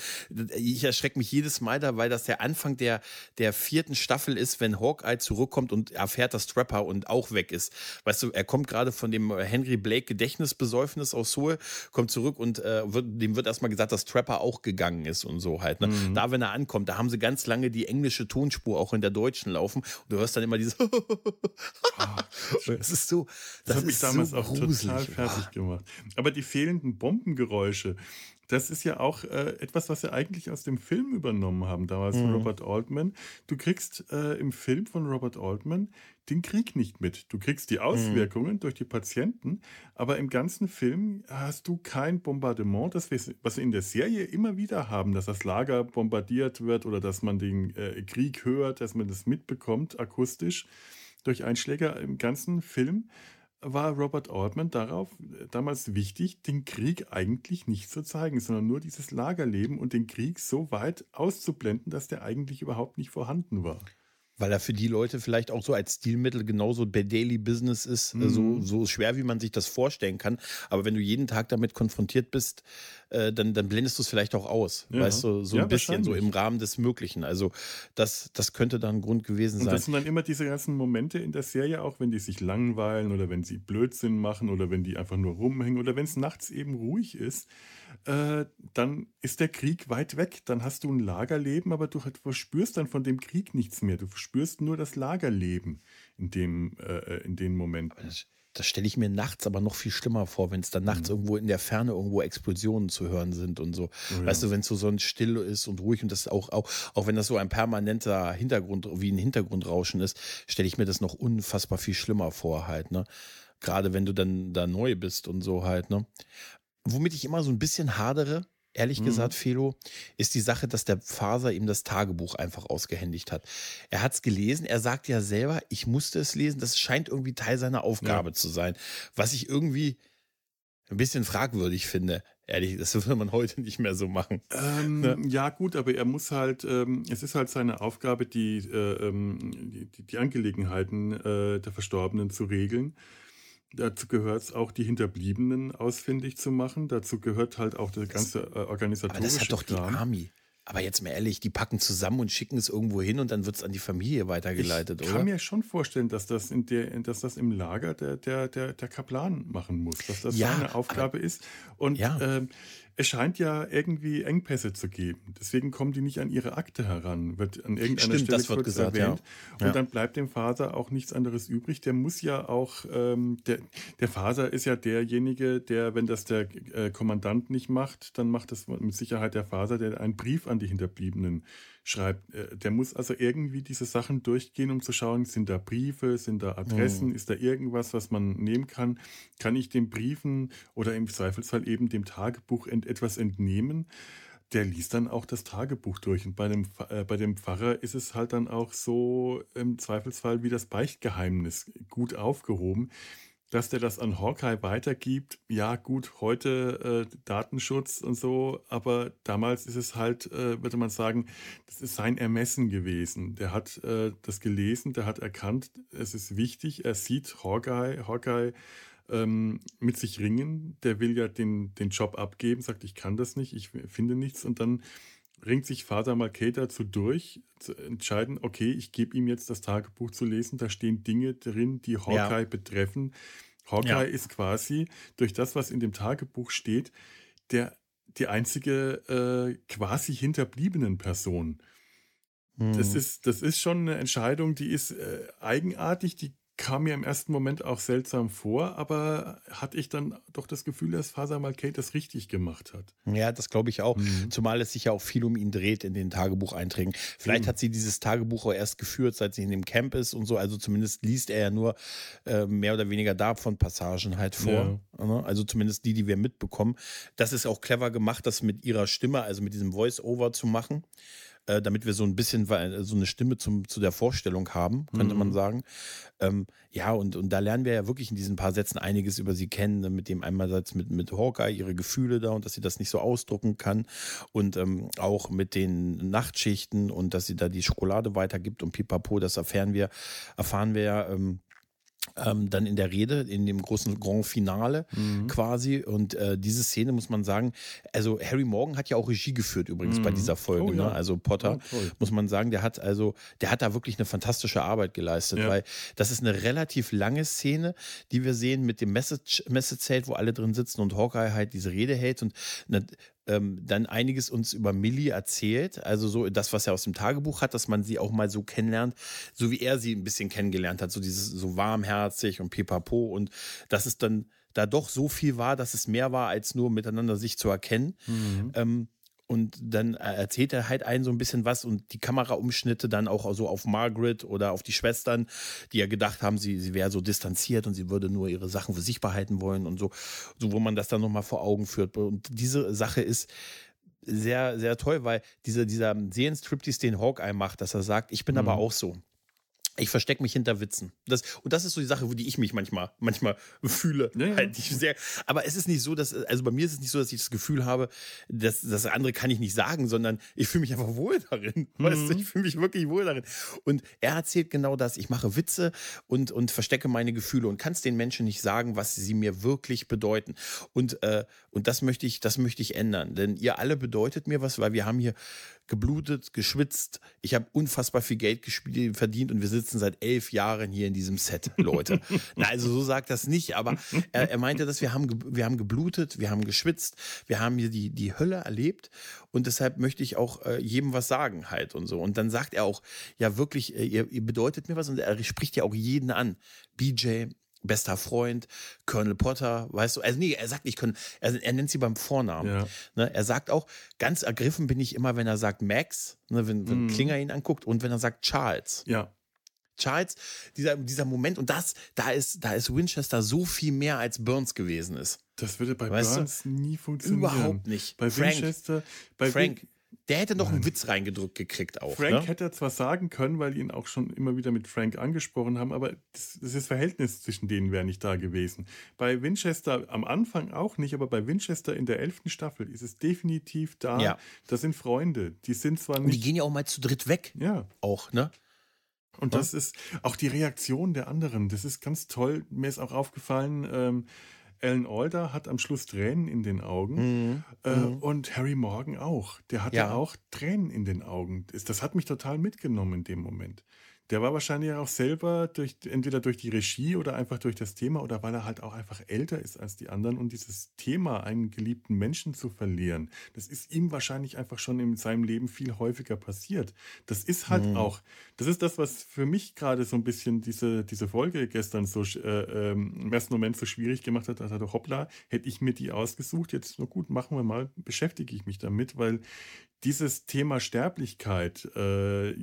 ich erschrecke mich jedes Mal da, weil das der Anfang der, der vierten Staffel ist, wenn Hawkeye zurückkommt und erfährt, dass Trapper und auch weg ist. Weißt du, er kommt gerade von dem Henry Blake Gedächtnisbesäufnis aus Seoul, kommt zurück und äh, wird, dem wird erstmal gesagt, dass Trapper auch gegangen ist und so halt. Ne? Mhm. Da, wenn er ankommt, da haben sie ganz lange die englische Tonspur auch in der deutschen laufen. Und du hörst dann immer dieses. das ist so. Das, Das, hat mich damals so auch gruselig. total fertig gemacht. Aber die fehlenden Bombengeräusche, das ist ja auch äh, etwas, was wir eigentlich aus dem Film übernommen haben, damals von Mhm. Robert Altman. Du kriegst äh, im Film von Robert Altman den Krieg nicht mit. Du kriegst Mhm. die Auswirkungen durch die Patienten, aber im ganzen Film hast du kein Bombardement, das wir, was wir in der Serie immer wieder haben, dass das Lager bombardiert wird oder dass man den äh, Krieg hört, dass man das mitbekommt, akustisch durch Einschläge im ganzen Film war Robert Altman darauf äh, damals wichtig, den Krieg eigentlich nicht zu zeigen, sondern nur dieses Lagerleben und den Krieg so weit auszublenden, dass der eigentlich überhaupt nicht vorhanden war. Weil er für die Leute vielleicht auch so als Stilmittel genauso bei Daily Business ist, Mhm. so, so schwer, wie man sich das vorstellen kann. Aber wenn du jeden Tag damit konfrontiert bist, äh, dann, dann blendest du es vielleicht auch aus. Ja. Weißt du, so Ja, ein bisschen, so im Rahmen des Möglichen. Also das, das könnte dann ein Grund gewesen Und sein. das sind dann immer diese ganzen Momente in der Serie, auch wenn die sich langweilen oder wenn sie Blödsinn machen oder wenn die einfach nur rumhängen oder wenn es nachts eben ruhig ist, äh, dann ist der Krieg weit weg. Dann hast du ein Lagerleben, aber du verspürst dann von dem Krieg nichts mehr. Du verspürst nur das Lagerleben in, dem, äh, in den Momenten. Das, das stelle ich mir nachts aber noch viel schlimmer vor, wenn es dann nachts irgendwo in der Ferne irgendwo Explosionen zu hören sind und so. Mhm. Oh ja. Weißt du, wenn es so, so ein still ist und ruhig und das auch, auch, auch wenn das so ein permanenter Hintergrund, wie ein Hintergrundrauschen ist, stelle ich mir das noch unfassbar viel schlimmer vor halt, ne? Gerade wenn du dann da neu bist und so halt, ne? Womit ich immer so ein bisschen hadere, ehrlich mhm. gesagt, Felo, ist die Sache, dass der Faser ihm das Tagebuch einfach ausgehändigt hat. Er hat es gelesen, er sagt ja selber, ich musste es lesen, das scheint irgendwie Teil seiner Aufgabe ja. zu sein. Was ich irgendwie ein bisschen fragwürdig finde. Ehrlich, das würde man heute nicht mehr so machen. Ähm, ne? Ja, gut, aber er muss halt, ähm, es ist halt seine Aufgabe, die, äh, ähm, die, die, Angelegenheiten äh, der Verstorbenen zu regeln. Dazu gehört es auch, die Hinterbliebenen ausfindig zu machen. Dazu gehört halt auch der ganze äh, organisatorische Aber das hat doch Kram. die Army. Aber jetzt mal ehrlich, die packen zusammen und schicken es irgendwo hin und dann wird es an die Familie weitergeleitet, ich oder? Ich kann mir schon vorstellen, dass das, in der, dass das im Lager der, der, der, der Kaplan machen muss, dass das ja, seine Aufgabe ist. Und ja. ähm, es scheint ja irgendwie Engpässe zu geben. Deswegen kommen die nicht an ihre Akte heran, wird an irgendeiner Stimmt, Stelle wird gesagt, erwähnt. Ja. Und dann bleibt dem Vater auch nichts anderes übrig. Der muss ja auch, ähm, der, der Vater ist ja derjenige, der, wenn das der äh, Kommandant nicht macht, dann macht das mit Sicherheit der Vater, der einen Brief an die Hinterbliebenen schreibt. Äh, der muss also irgendwie diese Sachen durchgehen, um zu schauen, sind da Briefe, sind da Adressen, mhm. ist da irgendwas, was man nehmen kann? Kann ich den Briefen oder im Zweifelsfall eben dem Tagebuch ent etwas entnehmen? Der liest dann auch das Tagebuch durch. Und bei dem, äh, bei dem Pfarrer ist es halt dann auch so im Zweifelsfall wie das Beichtgeheimnis gut aufgehoben dass der das an Hawkeye weitergibt, ja gut, heute äh, Datenschutz und so, aber damals ist es halt, äh, würde man sagen, das ist sein Ermessen gewesen. Der hat äh, das gelesen, der hat erkannt, es ist wichtig, er sieht Hawkeye, Hawkeye ähm, mit sich ringen, der will ja den, den Job abgeben, sagt, ich kann das nicht, ich finde nichts. Und dann ringt sich Vater Marquet dazu durch, zu entscheiden, okay, ich gebe ihm jetzt das Tagebuch zu lesen, da stehen Dinge drin, die Hawkeye ja. betreffen. Hawkeye ja. ist quasi durch das, was in dem Tagebuch steht, der, die einzige äh, quasi hinterbliebenen Person. Das, hm. ist, das ist schon eine Entscheidung, die ist äh, eigenartig, die kam mir im ersten Moment auch seltsam vor, aber hatte ich dann doch das Gefühl, dass Faser Malkate das richtig gemacht hat. Ja, das glaube ich auch. Mhm. Zumal es sich ja auch viel um ihn dreht in den Tagebucheinträgen. Vielleicht mhm. hat sie dieses Tagebuch auch erst geführt, seit sie in dem Camp ist und so. Also zumindest liest er ja nur äh, mehr oder weniger davon Passagen halt vor. Ja. Ne? Also zumindest die, die wir mitbekommen. Das ist auch clever gemacht, das mit ihrer Stimme, also mit diesem Voice-Over zu machen äh, damit wir so ein bisschen so eine Stimme zum, zu der Vorstellung haben, könnte mhm. man sagen. Ähm, ja, und, und da lernen wir ja wirklich in diesen paar Sätzen einiges über sie kennen, ne, mit dem einmalseits mit, mit Hawkeye, ihre Gefühle da und dass sie das nicht so ausdrucken kann und ähm, auch mit den Nachtschichten und dass sie da die Schokolade weitergibt und pipapo, das erfahren wir, erfahren wir ja. Ähm, ähm, dann in der Rede, in dem großen Grand Finale mhm. quasi. Und äh, diese Szene muss man sagen, also Harry Morgan hat ja auch Regie geführt übrigens mhm. bei dieser Folge. Oh, ne? ja. ne? Also Potter, oh, muss man sagen, der hat also, der hat da wirklich eine fantastische Arbeit geleistet, ja. weil das ist eine relativ lange Szene, die wir sehen mit dem Message, Message-Zelt, wo alle drin sitzen und Hawkeye halt diese Rede hält und eine, ähm, dann einiges uns über Millie erzählt. Also so das, was er aus dem Tagebuch hat, dass man sie auch mal so kennenlernt, so wie er sie ein bisschen kennengelernt hat, so dieses so warmherzig und pipapo und dass es dann da doch so viel war, dass es mehr war, als nur miteinander sich zu erkennen. Mhm. Ähm, und dann erzählt er halt einen so ein bisschen was und die Kameraumschnitte dann auch so auf Margaret oder auf die Schwestern, die ja gedacht haben, sie, sie wäre so distanziert und sie würde nur ihre Sachen für sich behalten wollen und so, so wo man das dann nochmal vor Augen führt. Und diese Sache ist sehr, sehr toll, weil dieser, dieser Seelenstriptease, den Hawkeye macht, dass er sagt, ich bin mhm. aber auch so. Ich verstecke mich hinter Witzen. Das, und das ist so die Sache, wo die ich mich manchmal, manchmal fühle. Ja, ja. Halt sehr, aber es ist nicht so, dass, also bei mir ist es nicht so, dass ich das Gefühl habe, dass das andere kann ich nicht sagen, sondern ich fühle mich einfach wohl darin. Mhm. Weißt du, ich fühle mich wirklich wohl darin. Und er erzählt genau das. Ich mache Witze und, und verstecke meine Gefühle und kann es den Menschen nicht sagen, was sie mir wirklich bedeuten. Und, äh, und das möchte ich, das möchte ich ändern. Denn ihr alle bedeutet mir was, weil wir haben hier geblutet, geschwitzt. Ich habe unfassbar viel Geld verdient und wir sitzen seit elf Jahren hier in diesem Set, Leute. Na, also so sagt das nicht, aber er, er, meinte, dass wir haben, wir haben geblutet, wir haben geschwitzt, wir haben hier die, die Hölle erlebt und deshalb möchte ich auch äh, jedem was sagen halt und so. Und dann sagt er auch, ja wirklich, äh, ihr, ihr bedeutet mir was und er spricht ja auch jeden an. BJ, bester Freund, Colonel Potter, weißt du, also nee, er sagt nicht Colonel, er, er nennt sie beim Vornamen. Ja. Ne, er sagt auch, ganz ergriffen bin ich immer, wenn er sagt Max, ne, wenn, wenn mm. Klinger ihn anguckt und wenn er sagt Charles. Ja. Charles, dieser, dieser Moment, und das, da ist, da ist Winchester so viel mehr als Burns gewesen ist. Das würde bei Weißt du? Burns nie funktionieren. Überhaupt nicht. Bei Frank, Winchester, bei Frank, Win- der hätte noch einen. Witz reingedrückt gekriegt auch. Frank ne? hätte zwar sagen können, weil ihn auch schon immer wieder mit Frank angesprochen haben, aber das, das, Verhältnis zwischen denen wäre nicht da gewesen. Bei Winchester am Anfang auch nicht, aber bei Winchester in der elften Staffel ist es definitiv da. Ja. Das sind Freunde. Die sind zwar Und die nicht. gehen ja auch mal zu dritt weg. Ja, Auch, ne? und das ist auch die Reaktion der anderen. Das ist ganz toll. Mir ist auch aufgefallen, ähm, Alan Alda hat am Schluss Tränen in den Augen. Mhm. Äh, Mhm. Und Harry Morgan auch. Der hatte Ja. auch Tränen in den Augen. Das- Das hat mich total mitgenommen in dem Moment. Der war wahrscheinlich auch selber durch, entweder durch die Regie oder einfach durch das Thema oder weil er halt auch einfach älter ist als die anderen und dieses Thema, einen geliebten Menschen zu verlieren, das ist ihm wahrscheinlich einfach schon in seinem Leben viel häufiger passiert. Das ist halt Mhm. auch, das ist das, was für mich gerade so ein bisschen diese, diese Folge gestern so äh, ähm, im ersten Moment so schwierig gemacht hat. Da dachte hoppla, hätte ich mir die ausgesucht, jetzt, na gut, machen wir mal, beschäftige ich mich damit, weil dieses Thema Sterblichkeit, äh,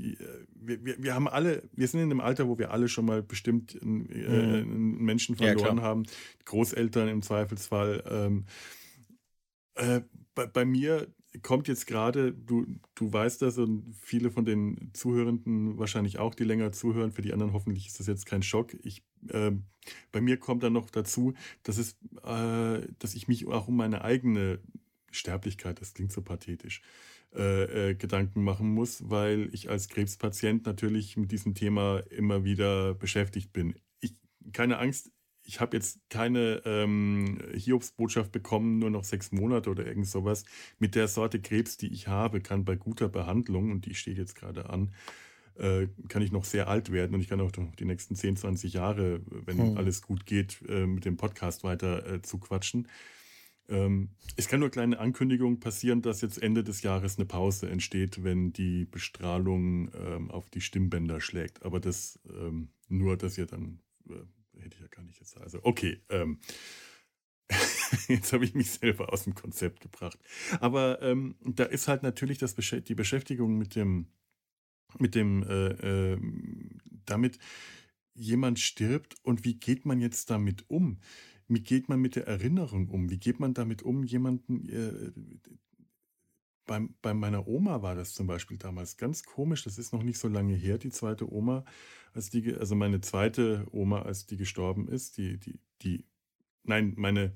wir, wir, haben alle, wir sind in einem Alter, wo wir alle schon mal bestimmt einen, äh, einen Menschen Ja, verloren klar. haben, Großeltern im Zweifelsfall. Ähm, äh, bei, bei mir kommt jetzt gerade, du, du weißt das und viele von den Zuhörenden wahrscheinlich auch, die länger zuhören, für die anderen hoffentlich ist das jetzt kein Schock. Ich, ähm, bei mir kommt dann noch dazu, dass, es, äh, dass ich mich auch um meine eigene Sterblichkeit, das klingt so pathetisch, äh, äh, Gedanken machen muss, weil ich als Krebspatient natürlich mit diesem Thema immer wieder beschäftigt bin. Ich, keine Angst, ich habe jetzt keine ähm, Hiobsbotschaft bekommen, nur noch sechs Monate oder irgend sowas. Mit der Sorte Krebs, die ich habe, kann bei guter Behandlung, und die steht jetzt gerade an, äh, kann ich noch sehr alt werden und ich kann auch noch die nächsten 10, 20 Jahre, wenn Hm. alles gut geht, äh, mit dem Podcast weiter äh, zu quatschen. Ähm, es kann nur kleine Ankündigung passieren, dass jetzt Ende des Jahres eine Pause entsteht, wenn die Bestrahlung ähm, auf die Stimmbänder schlägt. Aber das ähm, nur, dass ihr dann, äh, hätte ich ja gar nicht jetzt. Also, okay. Ähm, jetzt habe ich mich selber aus dem Konzept gebracht. Aber ähm, da ist halt natürlich das, Beschä- die Beschäftigung mit dem, mit dem, äh, äh, damit jemand stirbt und wie geht man jetzt damit um? Wie geht man mit der Erinnerung um? Wie geht man damit um, jemanden. Äh, bei, bei meiner Oma war das zum Beispiel damals ganz komisch. Das ist noch nicht so lange her, die zweite Oma, als die, also meine zweite Oma, als die gestorben ist, die, die, die, nein, meine,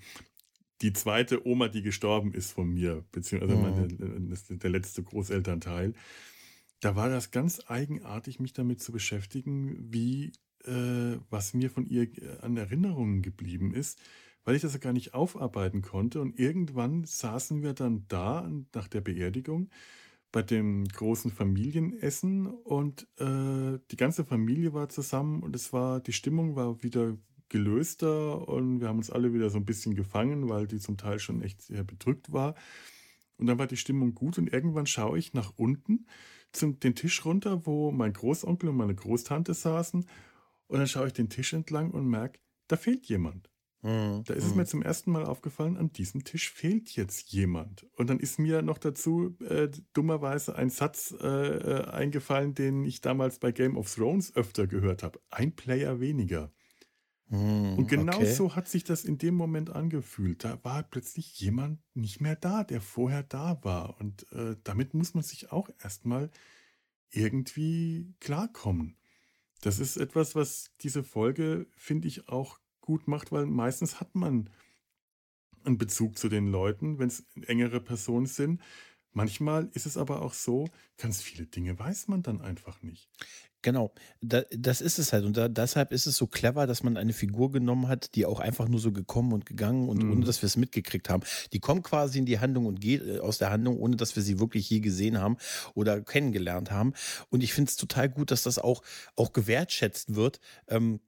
die zweite Oma, die gestorben ist von mir, beziehungsweise Mhm. meine, der letzte Großelternteil. Da war das ganz eigenartig, mich damit zu beschäftigen, wie, was mir von ihr äh, an Erinnerungen geblieben ist, weil ich das ja gar nicht aufarbeiten konnte. Und irgendwann saßen wir dann da nach der Beerdigung bei dem großen Familienessen und äh, die ganze Familie war zusammen und es war, die Stimmung war wieder gelöster und wir haben uns alle wieder so ein bisschen gefangen, weil die zum Teil schon echt sehr bedrückt war. Und dann war die Stimmung gut und irgendwann schaue ich nach unten zum den Tisch runter, wo mein Großonkel und meine Großtante saßen. Und dann schaue ich den Tisch entlang und merke, da fehlt jemand. Mhm. Da ist es Mhm. mir zum ersten Mal aufgefallen, an diesem Tisch fehlt jetzt jemand. Und dann ist mir noch dazu äh, dummerweise ein Satz äh, äh, eingefallen, den ich damals bei Game of Thrones öfter gehört habe. Ein Player weniger. Mhm, Und genau okay. so hat sich das in dem Moment angefühlt. Da war plötzlich jemand nicht mehr da, der vorher da war. Und äh, damit muss man sich auch erstmal irgendwie klarkommen. Das ist etwas, was diese Folge, finde ich, auch gut macht, weil meistens hat man einen Bezug zu den Leuten, wenn es engere Personen sind. Manchmal ist es aber auch so, ganz viele Dinge weiß man dann einfach nicht. Genau, da, das ist es halt. Und da, deshalb ist es so clever, dass man eine Figur genommen hat, die auch einfach nur so gekommen und gegangen und Mhm. ohne dass wir es mitgekriegt haben. Die kommt quasi in die Handlung und geht äh, aus der Handlung, ohne dass wir sie wirklich je gesehen haben oder kennengelernt haben. Und ich finde es total gut, dass das auch, auch gewertschätzt wird. Ähm,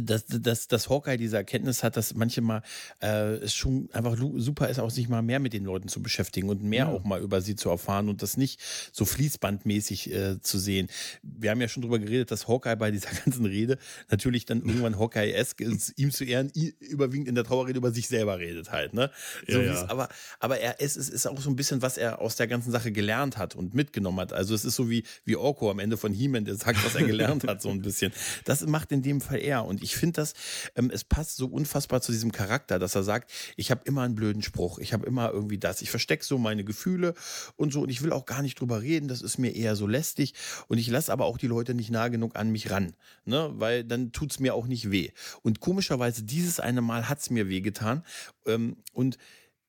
dass, dass, dass Hawkeye diese Erkenntnis hat, dass manchmal äh, es schon einfach super ist, auch sich mal mehr mit den Leuten zu beschäftigen und mehr Ja. auch mal über sie zu erfahren und das nicht so fließbandmäßig äh, zu sehen. Wir haben ja schon drüber geredet, dass Hawkeye bei dieser ganzen Rede natürlich dann irgendwann Hawkeye-esque ist, ihm zu Ehren, überwiegend in der Trauerrede über sich selber redet halt. Ne? So Ja, ja. Aber, aber er, es, es ist auch so ein bisschen, was er aus der ganzen Sache gelernt hat und mitgenommen hat. Also es ist so wie, wie Orko am Ende von He-Man, der sagt, was er gelernt hat, so ein bisschen. Das macht in dem Fall er. Und ich finde das, ähm, es passt so unfassbar zu diesem Charakter, dass er sagt, ich habe immer einen blöden Spruch, ich habe immer irgendwie das, ich verstecke so meine Gefühle und so und ich will auch gar nicht drüber reden, das ist mir eher so lästig und ich lasse aber auch die Leute nicht nah genug an mich ran, ne? weil dann tut es mir auch nicht weh. Und komischerweise dieses eine Mal hat es mir wehgetan ähm, und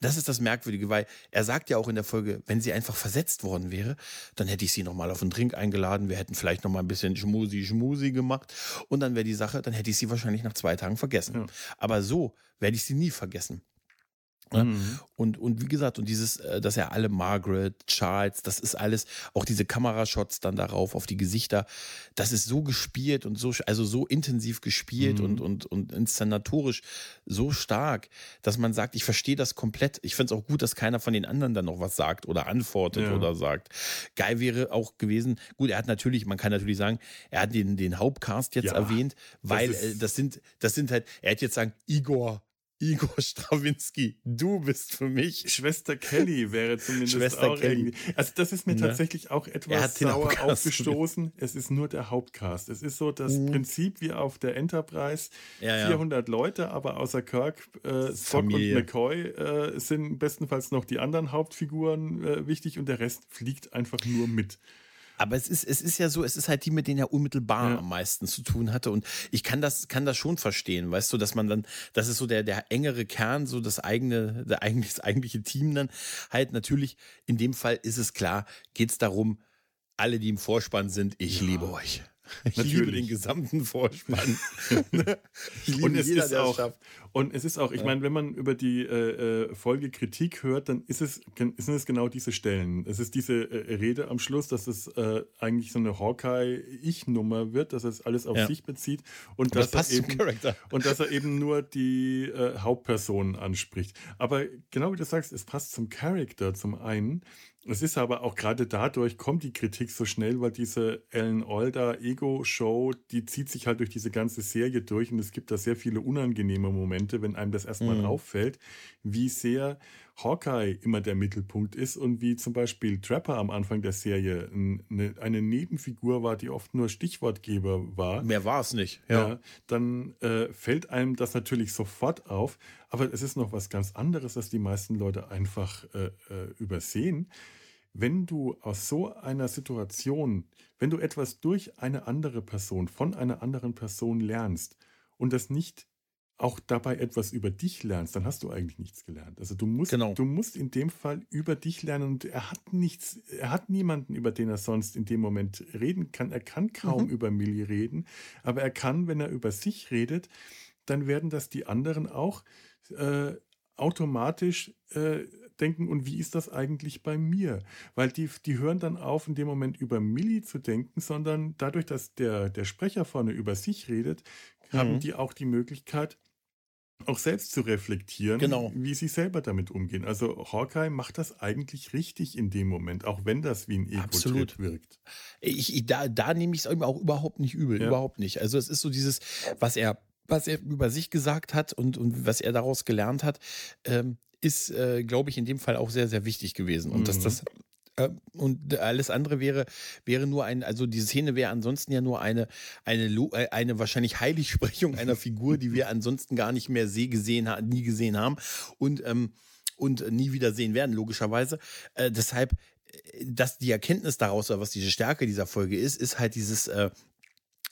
das ist das Merkwürdige, weil er sagt ja auch in der Folge, wenn sie einfach versetzt worden wäre, dann hätte ich sie nochmal auf einen Drink eingeladen, wir hätten vielleicht nochmal ein bisschen Schmusi, Schmusi gemacht und dann wäre die Sache, dann hätte ich sie wahrscheinlich nach zwei Tagen vergessen. Ja. Aber so werde ich sie nie vergessen. Ne? Mhm. Und, und wie gesagt, und dieses, äh, dass er alle Margaret, Charles, das ist alles, auch diese Kamerashots dann darauf, auf die Gesichter, das ist so gespielt und so, also so intensiv gespielt mhm. und, und, und inszenatorisch so stark, dass man sagt, ich verstehe das komplett. Ich finde es auch gut, dass keiner von den anderen dann noch was sagt oder antwortet ja. oder sagt. Geil wäre auch gewesen, gut, er hat natürlich, man kann natürlich sagen, er hat den, den Hauptcast jetzt ja, erwähnt, weil das, äh, das sind, das sind halt, er hätte jetzt sagen, Igor, Igor Strawinski, du bist für mich. Schwester Kelly wäre zumindest Schwester auch Kelly. irgendwie. Also das ist mir ne? tatsächlich auch etwas sauer aufgestoßen. Es ist nur der Hauptcast. Es ist so das mhm. Prinzip wie auf der Enterprise. Ja, 400 ja. Leute, aber außer Kirk, äh, Spock Familie. und McCoy äh, sind bestenfalls noch die anderen Hauptfiguren äh, wichtig und der Rest fliegt einfach nur mit. Aber es ist, es ist ja so, es ist halt die, mit denen er unmittelbar ja. am meisten zu tun hatte. Und ich kann das, kann das schon verstehen, weißt du, dass man dann, das ist so der, der engere Kern, so das eigene, der eigentlich, das eigentliche Team dann halt natürlich, in dem Fall ist es klar, geht es darum, alle, die im Vorspann sind, ich ja. liebe euch. Ich Natürlich. liebe den gesamten Vorspann. liebe und es jeder, ist auch. Und es ist auch, ich meine, wenn man über die äh, äh, Folge Kritik hört, dann ist es, sind es genau diese Stellen. Es ist diese äh, Rede am Schluss, dass es äh, eigentlich so eine Hawkeye-Ich-Nummer wird, dass es alles auf ja. sich bezieht und dass, das er eben, und dass er eben nur die äh, Hauptpersonen anspricht. Aber genau wie du sagst, es passt zum Charakter zum einen. Es ist aber auch gerade dadurch kommt die Kritik so schnell, weil diese Ellen Alder Ego-Show, die zieht sich halt durch diese ganze Serie durch und es gibt da sehr viele unangenehme Momente, wenn einem das erstmal mhm. auffällt, wie sehr Hawkeye immer der Mittelpunkt ist und wie zum Beispiel Trapper am Anfang der Serie eine, eine Nebenfigur war, die oft nur Stichwortgeber war. Mehr war es nicht. Ja. ja dann äh, fällt einem das natürlich sofort auf. Aber es ist noch was ganz anderes, das die meisten Leute einfach äh, äh, übersehen. Wenn du aus so einer Situation, wenn du etwas durch eine andere Person, von einer anderen Person lernst und das nicht auch dabei etwas über dich lernst, dann hast du eigentlich nichts gelernt. Also du musst, genau. du musst in dem Fall über dich lernen und er hat nichts, er hat niemanden, über den er sonst in dem Moment reden kann. Er kann kaum mhm. über Millie reden, aber er kann, wenn er über sich redet, dann werden das die anderen auch äh, automatisch äh, denken, und wie ist das eigentlich bei mir? Weil die, die hören dann auf, in dem Moment über Millie zu denken, sondern dadurch, dass der, der Sprecher vorne über sich redet, mhm. haben die auch die Möglichkeit, auch selbst zu reflektieren, genau. wie sie selber damit umgehen. Also Hawkeye macht das eigentlich richtig in dem Moment, auch wenn das wie ein Ego-Trip wirkt. Ich, da, da nehme ich es auch überhaupt nicht übel, ja. überhaupt nicht. Also es ist so dieses, was er, was er über sich gesagt hat und, und was er daraus gelernt hat, ähm, ist, äh, glaube ich, in dem Fall auch sehr, sehr wichtig gewesen. Und mhm. dass das und alles andere wäre, wäre nur ein, also diese Szene wäre ansonsten ja nur eine, eine, äh, eine wahrscheinlich Heiligsprechung einer Figur, die wir ansonsten gar nicht mehr see gesehen, nie gesehen haben und, ähm, und nie wieder sehen werden, logischerweise. Äh, deshalb, äh, dass die Erkenntnis daraus, was diese Stärke dieser Folge ist, ist halt dieses äh,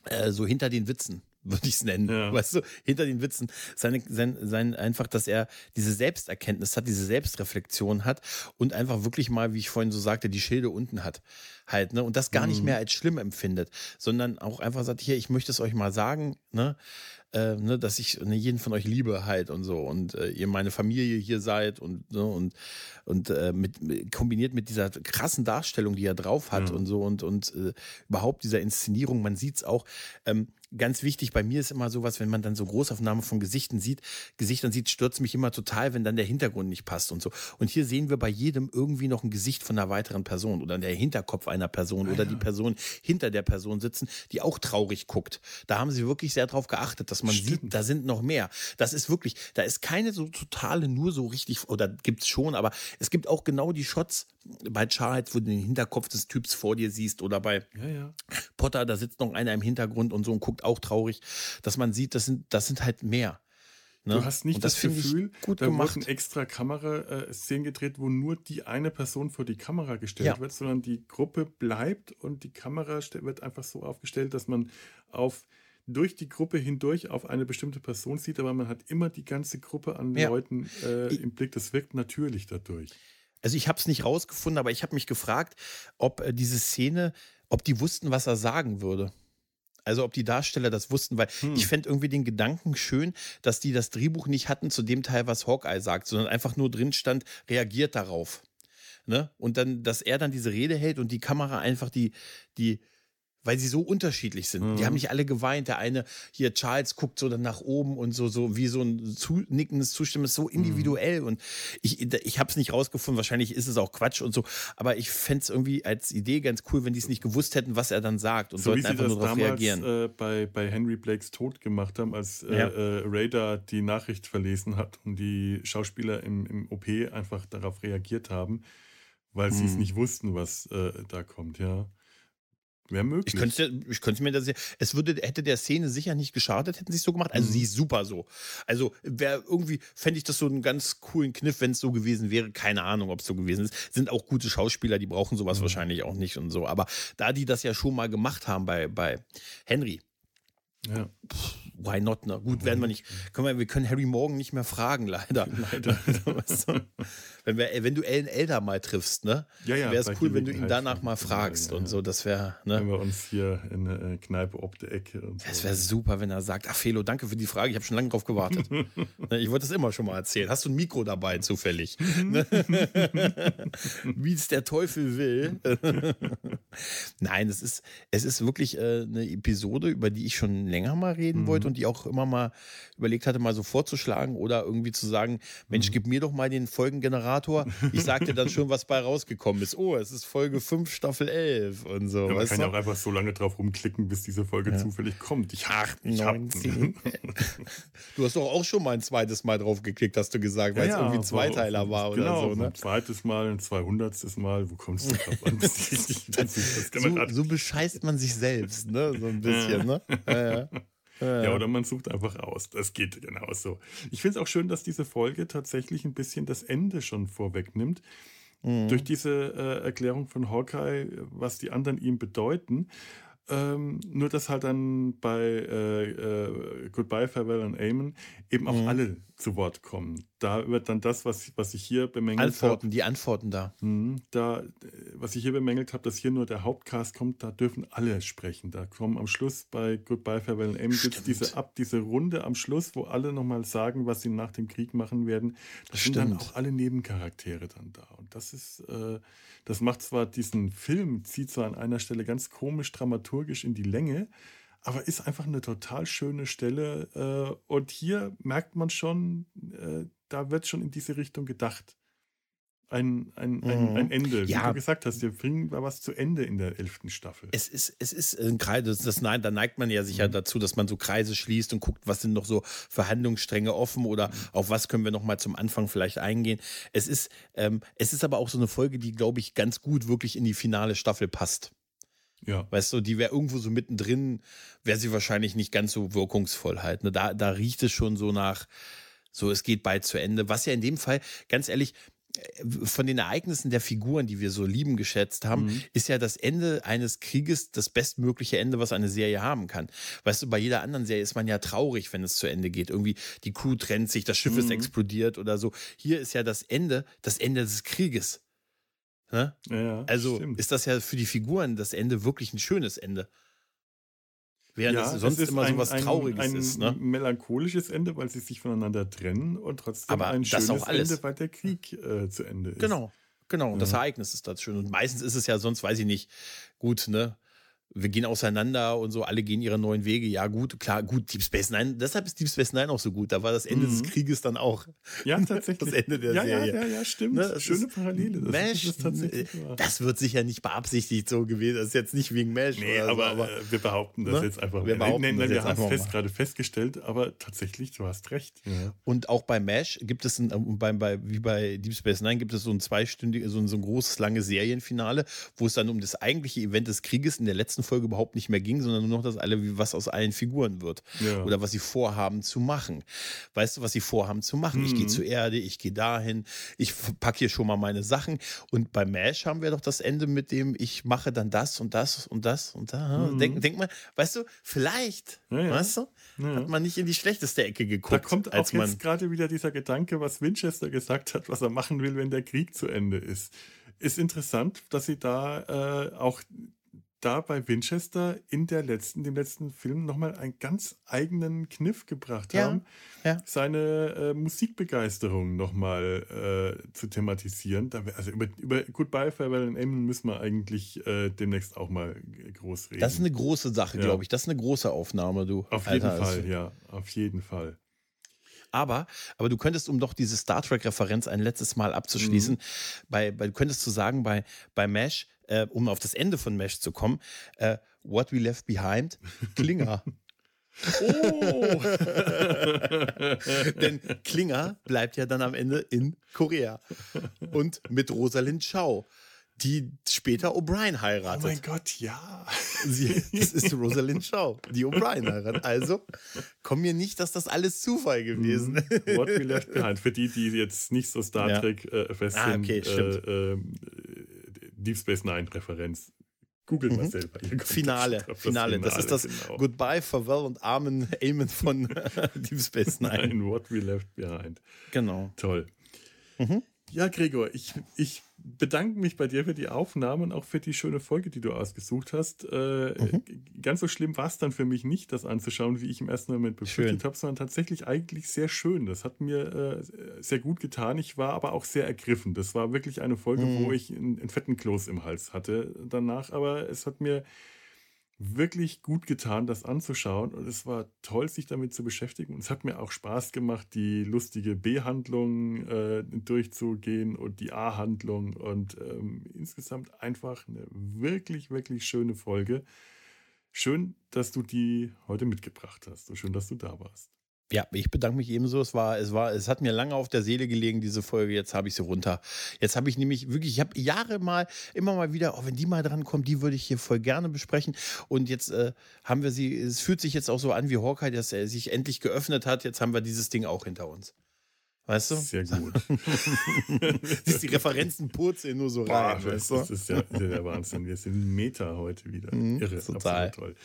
äh, so hinter den Witzen würde ich es nennen. Ja. Weißt du, hinter den Witzen. Seine, sein, sein, einfach, dass er diese Selbsterkenntnis hat, diese Selbstreflexion hat und einfach wirklich mal, wie ich vorhin so sagte, die Schilde unten hat. Halt, ne? Und das gar mhm. nicht mehr als schlimm empfindet, sondern auch einfach sagt, hier, ich möchte es euch mal sagen, ne? Äh, ne, dass ich ne, jeden von euch liebe halt und so und äh, ihr meine Familie hier seid und ne, und und äh, mit, kombiniert mit dieser krassen Darstellung, die er drauf hat mhm. und so und und äh, überhaupt dieser Inszenierung, man sieht es auch. Ähm, ganz wichtig, bei mir ist immer sowas, wenn man dann so Großaufnahmen von Gesichten sieht, Gesichtern sieht, stürzt mich immer total, wenn dann der Hintergrund nicht passt und so. Und hier sehen wir bei jedem irgendwie noch ein Gesicht von einer weiteren Person oder der Hinterkopf einer Person ah, oder ja. die Person hinter der Person sitzen, die auch traurig guckt. Da haben sie wirklich sehr drauf geachtet, dass man Stimmt. sieht, da sind noch mehr. Das ist wirklich, da ist keine so totale, nur so richtig, oder gibt es schon, aber es gibt auch genau die Shots, bei Charles, wo du den Hinterkopf des Typs vor dir siehst, oder bei Ja, ja. Potter, da sitzt noch einer im Hintergrund und so und guckt auch traurig, dass man sieht, das sind, das sind halt mehr. Ne? Du hast nicht und das, ich Gefühl, gut da gemacht. wurden extra Kamera-Szenen gedreht, wo nur die eine Person vor die Kamera gestellt Ja. wird, sondern die Gruppe bleibt und die Kamera wird einfach so aufgestellt, dass man auf durch die Gruppe hindurch auf eine bestimmte Person sieht, aber man hat immer die ganze Gruppe an. Leuten äh, im Blick. Das wirkt natürlich dadurch. Also ich habe es nicht rausgefunden, aber ich habe mich gefragt, ob äh, diese Szene, ob die wussten, was er sagen würde. Also ob die Darsteller das wussten, weil Hm. ich fände irgendwie den Gedanken schön, dass die das Drehbuch nicht hatten zu dem Teil, was Hawkeye sagt, sondern einfach nur drin stand, reagiert darauf. Ne? Und dann, dass er dann diese Rede hält und die Kamera einfach die, die, weil sie so unterschiedlich sind. Die Mhm. haben nicht alle geweint. Der eine, hier Charles, guckt so dann nach oben und so, so wie so ein zu, nickendes Zustimmen, ist so individuell. Und ich, ich habe es nicht rausgefunden. Wahrscheinlich ist es auch Quatsch und so. Aber ich fände es irgendwie als Idee ganz cool, wenn die es nicht gewusst hätten, was er dann sagt und So sollten sie einfach das nur darauf reagieren. äh, bei, bei Henry Blakes Tod gemacht haben, als äh, Ja. äh, Raider die Nachricht verlesen hat und die Schauspieler im, im OP einfach darauf reagiert haben, weil sie es nicht wussten, was äh, da kommt, ja. Wäre möglich. Ich könnte, ich könnte mir das, es würde, hätte der Szene sicher nicht geschadet, hätten sie es so gemacht. Also Mhm. sie ist super so. Also wäre irgendwie, fände ich das so einen ganz coolen Kniff, wenn es so gewesen wäre. Keine Ahnung, ob es so gewesen ist. Sind auch gute Schauspieler, die brauchen sowas Mhm. wahrscheinlich auch nicht und so. Aber da die das ja schon mal gemacht haben bei, bei Henry, ja. why not? Na gut, werden wir nicht. Können wir, wir können Harry morgen nicht mehr fragen, leider. Leider. Wenn, wir, wenn du Ellen Elder mal triffst, ne? Ja, ja, wäre es cool, wenn du ihn danach mal fragst ja, und so. Das wäre, ne? Wenn wir uns hier in eine äh, Kneipe ob der Ecke und so. Es wäre super, wenn er sagt, ach Felo, danke für die Frage, ich habe schon lange drauf gewartet. Ne, ich wollte das immer schon mal erzählen. Hast du ein Mikro dabei zufällig? Ne? Wie es der Teufel will. Nein, es ist, es ist wirklich äh, eine Episode, über die ich schon länger mal reden Mhm. wollte und die auch immer mal überlegt hatte, mal so vorzuschlagen oder irgendwie zu sagen, Mensch, Mhm. gib mir doch mal den Folgengenerator. Ich sag dir dann schon, was bei rausgekommen ist. Oh, es ist Folge 5, Staffel 11 und so. Ja, man kann ja auch einfach so lange drauf rumklicken, bis diese Folge zufällig kommt. Ich hab, ich hab, 19. Du hast doch auch schon mal ein zweites Mal drauf geklickt, hast du gesagt, weil es irgendwie ein Zweiteiler war oder genau, so. Ne? Ein zweites Mal, ein zweihundertstes Mal. Wo kommst du drauf an? das kann man So, so bescheißt man sich selbst, ne? So ein bisschen, ne? Ja, ja. Ja, oder man sucht einfach aus. Das geht genauso. Ich finde es auch schön, dass diese Folge tatsächlich ein bisschen das Ende schon vorwegnimmt. Mhm. Durch diese äh, Erklärung von Hawkeye, was die anderen ihm bedeuten. Ähm, nur, dass halt dann bei äh, äh, Goodbye, Farewell and Amen eben auch Mhm. alle zu Wort kommen. Da wird dann das, was, was ich hier bemängelt habe, Antworten, die Antworten da. Mhm, Da, äh, was ich hier bemängelt habe, dass hier nur der Hauptcast kommt, da dürfen alle sprechen. Da kommen am Schluss bei Goodbye, Farewell gibt's Stimmt. diese ab, diese Runde am Schluss, wo alle nochmal sagen, was sie nach dem Krieg machen werden. Da sind dann auch alle Nebencharaktere dann da. Und das ist, äh, das macht zwar diesen Film, zieht zwar an einer Stelle ganz komisch dramaturgisch in die Länge, aber ist einfach eine total schöne Stelle. Äh, und hier merkt man schon, äh, da wird schon in diese Richtung gedacht. Ein, ein, ein, Mhm. ein Ende. Wie Ja. du gesagt hast, wir bringen da was zu Ende in der elften Staffel. Es ist, es ist ein Kreis, das, das, nein, da neigt man ja sicher Mhm. dazu, dass man so Kreise schließt und guckt, was sind noch so Verhandlungsstränge offen oder Mhm. auf was können wir noch mal zum Anfang vielleicht eingehen. Es ist, ähm, es ist aber auch so eine Folge, die, glaube ich, ganz gut wirklich in die finale Staffel passt. Ja. Weißt du, die wäre irgendwo so mittendrin, wäre sie wahrscheinlich nicht ganz so wirkungsvoll halt. Ne? Da, da riecht es schon so nach, so es geht bald zu Ende. Was ja in dem Fall, ganz ehrlich, äh, von den Ereignissen der Figuren, die wir so lieben geschätzt haben, Mhm. ist ja das Ende eines Krieges das bestmögliche Ende, was eine Serie haben kann. Weißt du, bei jeder anderen Serie ist man ja traurig, wenn es zu Ende geht. Irgendwie die Crew trennt sich, das Schiff ist Mhm. explodiert oder so. Hier ist ja das Ende, das Ende des Krieges. Ne? Ja, Also stimmt. ist das ja für die Figuren das Ende wirklich ein schönes Ende. Während ja, es sonst ist immer so ein, was ein, Trauriges ein ist. Ne? melancholisches Ende, weil sie sich voneinander trennen und trotzdem Aber ein das schönes. Ende, weil der Krieg äh, zu Ende ist. Genau, genau. Und das Ja. Ereignis ist das schön. Und meistens ist es ja sonst, weiß ich nicht, gut, ne? Wir gehen auseinander und so, alle gehen ihre neuen Wege. Ja, gut, klar, gut, Deep Space Nine, deshalb ist Deep Space Nine auch so gut. Da war das Ende mhm. des Krieges dann auch. Ja, tatsächlich. Das Ende der ja, Serie. Ja, ja, ja, stimmt. Ne, Schöne Parallele. Das Mesh, ist tatsächlich das wird sicher nicht beabsichtigt so gewesen. Das ist jetzt nicht wegen Mesh. Nee, aber, so, aber, äh, wir behaupten das ne? jetzt einfach wir Behaupten nein, nein, wir haben es fest, gerade festgestellt, aber tatsächlich, du hast recht. Ja. Und auch bei Mesh gibt es, ein, äh, bei, bei, wie bei Deep Space Nine, gibt es so ein zweistündiges, so ein, so ein großes, langes Serienfinale, wo es dann um das eigentliche Event des Krieges in der letzten Folge überhaupt nicht mehr ging, sondern nur noch das alle, was aus allen Figuren wird. Ja. Oder was sie vorhaben zu machen. Weißt du, was sie vorhaben zu machen? Mhm. Ich gehe zur Erde, ich gehe dahin, ich packe hier schon mal meine Sachen. Und bei MASH haben wir doch das Ende mit dem, ich mache dann das und das und das und da. Mhm. Denk, denk mal, weißt du, vielleicht, ja, ja. weißt du, hat man nicht in die schlechteste Ecke geguckt. Da kommt auch jetzt gerade wieder dieser Gedanke, was Winchester gesagt hat, was er machen will, wenn der Krieg zu Ende ist. Ist interessant, dass sie da äh, auch da bei Winchester in der letzten, dem letzten Film nochmal einen ganz eigenen Kniff gebracht ja, haben, ja. seine äh, Musikbegeisterung nochmal äh, zu thematisieren. Da, also über, über Goodbye Farewell and Amen müssen wir eigentlich äh, demnächst auch mal groß reden. Das ist eine große Sache, ja. glaube ich. Das ist eine große Aufnahme, du. Auf Alter, jeden Fall, also. ja, auf jeden Fall. Aber, aber du könntest, um doch diese Star Trek-Referenz ein letztes Mal abzuschließen, mhm. bei, bei, du könntest zu sagen, bei, bei Mesh, äh, um auf das Ende von Mesh zu kommen, äh, What We Left Behind, Klinger. Oh! Denn Klinger bleibt ja dann am Ende in Korea. Und mit Rosalind Chow die später O'Brien heiratet. Oh mein Gott, ja. Sie, das ist Rosalind Shaw, die O'Brien heiratet. Also komm mir nicht, dass das alles Zufall gewesen ist. Mhm. What We Left Behind. Für die, die jetzt nicht so Star Trek ja. äh, fest ah, okay, sind, äh, äh, Deep Space Nine Referenz. Google mhm. mal selber. Finale, Finale, Finale. Das ist das genau. Goodbye, Farewell und Amen, Amen von Deep Space Nine. Nein, What We Left Behind. Genau. Toll. Mhm. Ja, Gregor, ich, ich bedanke mich bei dir für die Aufnahme und auch für die schöne Folge, die du ausgesucht hast. Äh, mhm. Ganz so schlimm war es dann für mich nicht, das anzuschauen, wie ich im ersten Moment befürchtet habe, sondern tatsächlich eigentlich sehr schön. Das hat mir äh, sehr gut getan. Ich war aber auch sehr ergriffen. Das war wirklich eine Folge, mhm. wo ich einen, einen fetten Kloß im Hals hatte danach, aber es hat mir wirklich gut getan, das anzuschauen. Und es war toll, sich damit zu beschäftigen. Und es hat mir auch Spaß gemacht, die lustige B-Handlung äh, durchzugehen und die A-Handlung. Und ähm, insgesamt einfach eine wirklich, wirklich schöne Folge. Schön, dass du die heute mitgebracht hast. So schön, dass du da warst. Ja, ich bedanke mich ebenso. Es war, es war, es hat mir lange auf der Seele gelegen, diese Folge. Jetzt habe ich sie runter. Jetzt habe ich nämlich wirklich, ich habe Jahre mal, immer mal wieder, oh, wenn die mal dran kommt, die würde ich hier voll gerne besprechen. Und jetzt äh, haben wir sie, es fühlt sich jetzt auch so an wie Hawkeye, dass er sich endlich geöffnet hat. Jetzt haben wir dieses Ding auch hinter uns. Weißt du? Sehr gut. Siehst die Referenzen purzeln nur so Boah, rein. Weißt du? Das ist ja der Wahnsinn. Wir sind Meta heute wieder. Mhm, Irre. Total. toll.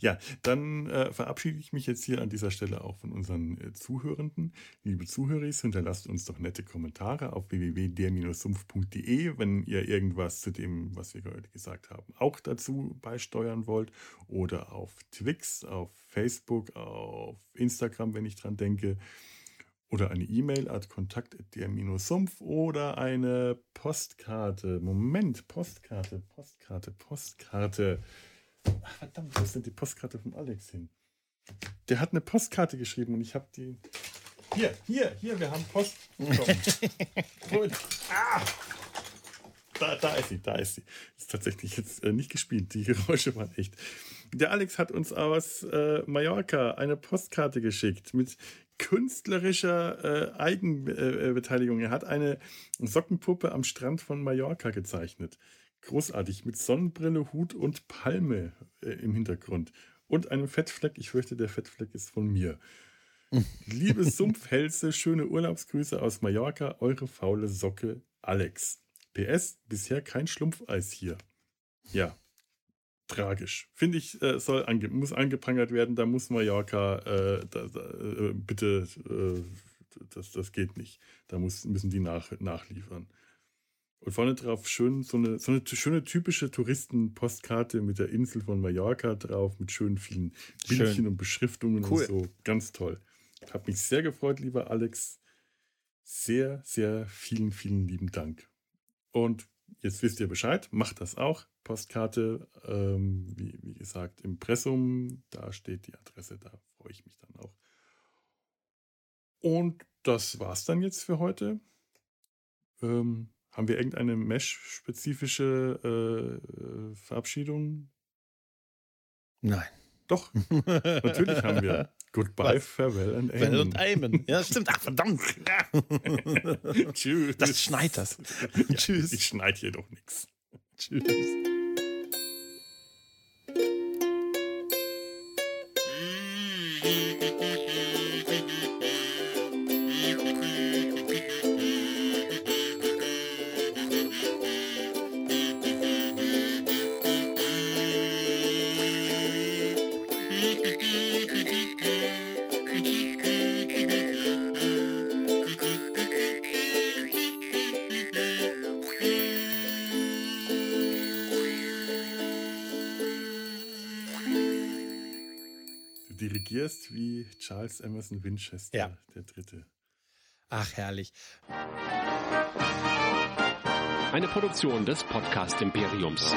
Ja, dann äh, verabschiede ich mich jetzt hier an dieser Stelle auch von unseren äh, Zuhörenden. Liebe Zuhörer, hinterlasst uns doch nette Kommentare auf www.der-sumpf.de, wenn ihr irgendwas zu dem, was wir heute gesagt haben, auch dazu beisteuern wollt. Oder auf Twix, auf Facebook, auf Instagram, wenn ich dran denke oder eine E-Mail at kontakt der-sumpf oder eine Postkarte. Moment, Postkarte, Postkarte, Postkarte. Ach, verdammt, wo ist denn die Postkarte von Alex hin? Der hat eine Postkarte geschrieben und ich habe die. Hier, hier, hier, wir haben Post bekommen. Gut. Ah! Da, da ist sie, da ist sie. Ist tatsächlich jetzt äh, nicht gespielt. Die Geräusche waren echt. Der Alex hat uns aus äh, Mallorca eine Postkarte geschickt mit künstlerischer äh, Eigenbeteiligung. er hat eine Sockenpuppe am Strand von Mallorca gezeichnet. Großartig, mit Sonnenbrille, Hut und Palme äh, im Hintergrund. Und einem Fettfleck. Ich fürchte, der Fettfleck ist von mir. Liebe Sumpfhälse, schöne Urlaubsgrüße aus Mallorca, eure faule Socke Alex. PS, bisher kein Schlumpfeis hier. Ja, tragisch. Finde ich, äh, soll ange muss angeprangert werden. Da muss Mallorca äh, da, da, äh, bitte, äh, das, das geht nicht. Da muss, müssen die nach, nachliefern. Und vorne drauf schön so eine, so eine schöne typische Touristenpostkarte mit der Insel von Mallorca drauf, mit schönen vielen Bildchen schön. und Beschriftungen cool. und so. Ganz toll. Hat mich sehr gefreut, lieber Alex. Sehr, sehr vielen, vielen lieben Dank. Und jetzt wisst ihr Bescheid, macht das auch. Postkarte, ähm, wie, wie gesagt, Impressum, da steht die Adresse, da freue ich mich dann auch. Und das war's dann jetzt für heute. Ähm, haben wir irgendeine Mesh-spezifische äh, Verabschiedung? Nein. Doch, natürlich haben wir. Goodbye, Was? farewell and amen. und amen. Ja, stimmt. Ach, verdammt. Tschüss. Das schneit das. Ja, Tschüss. Ich schneide hier doch nichts. Tschüss. Dirigierst wie Charles Emerson Winchester, ja. der Dritte. Ach, herrlich. Eine Produktion des Podcast Imperiums.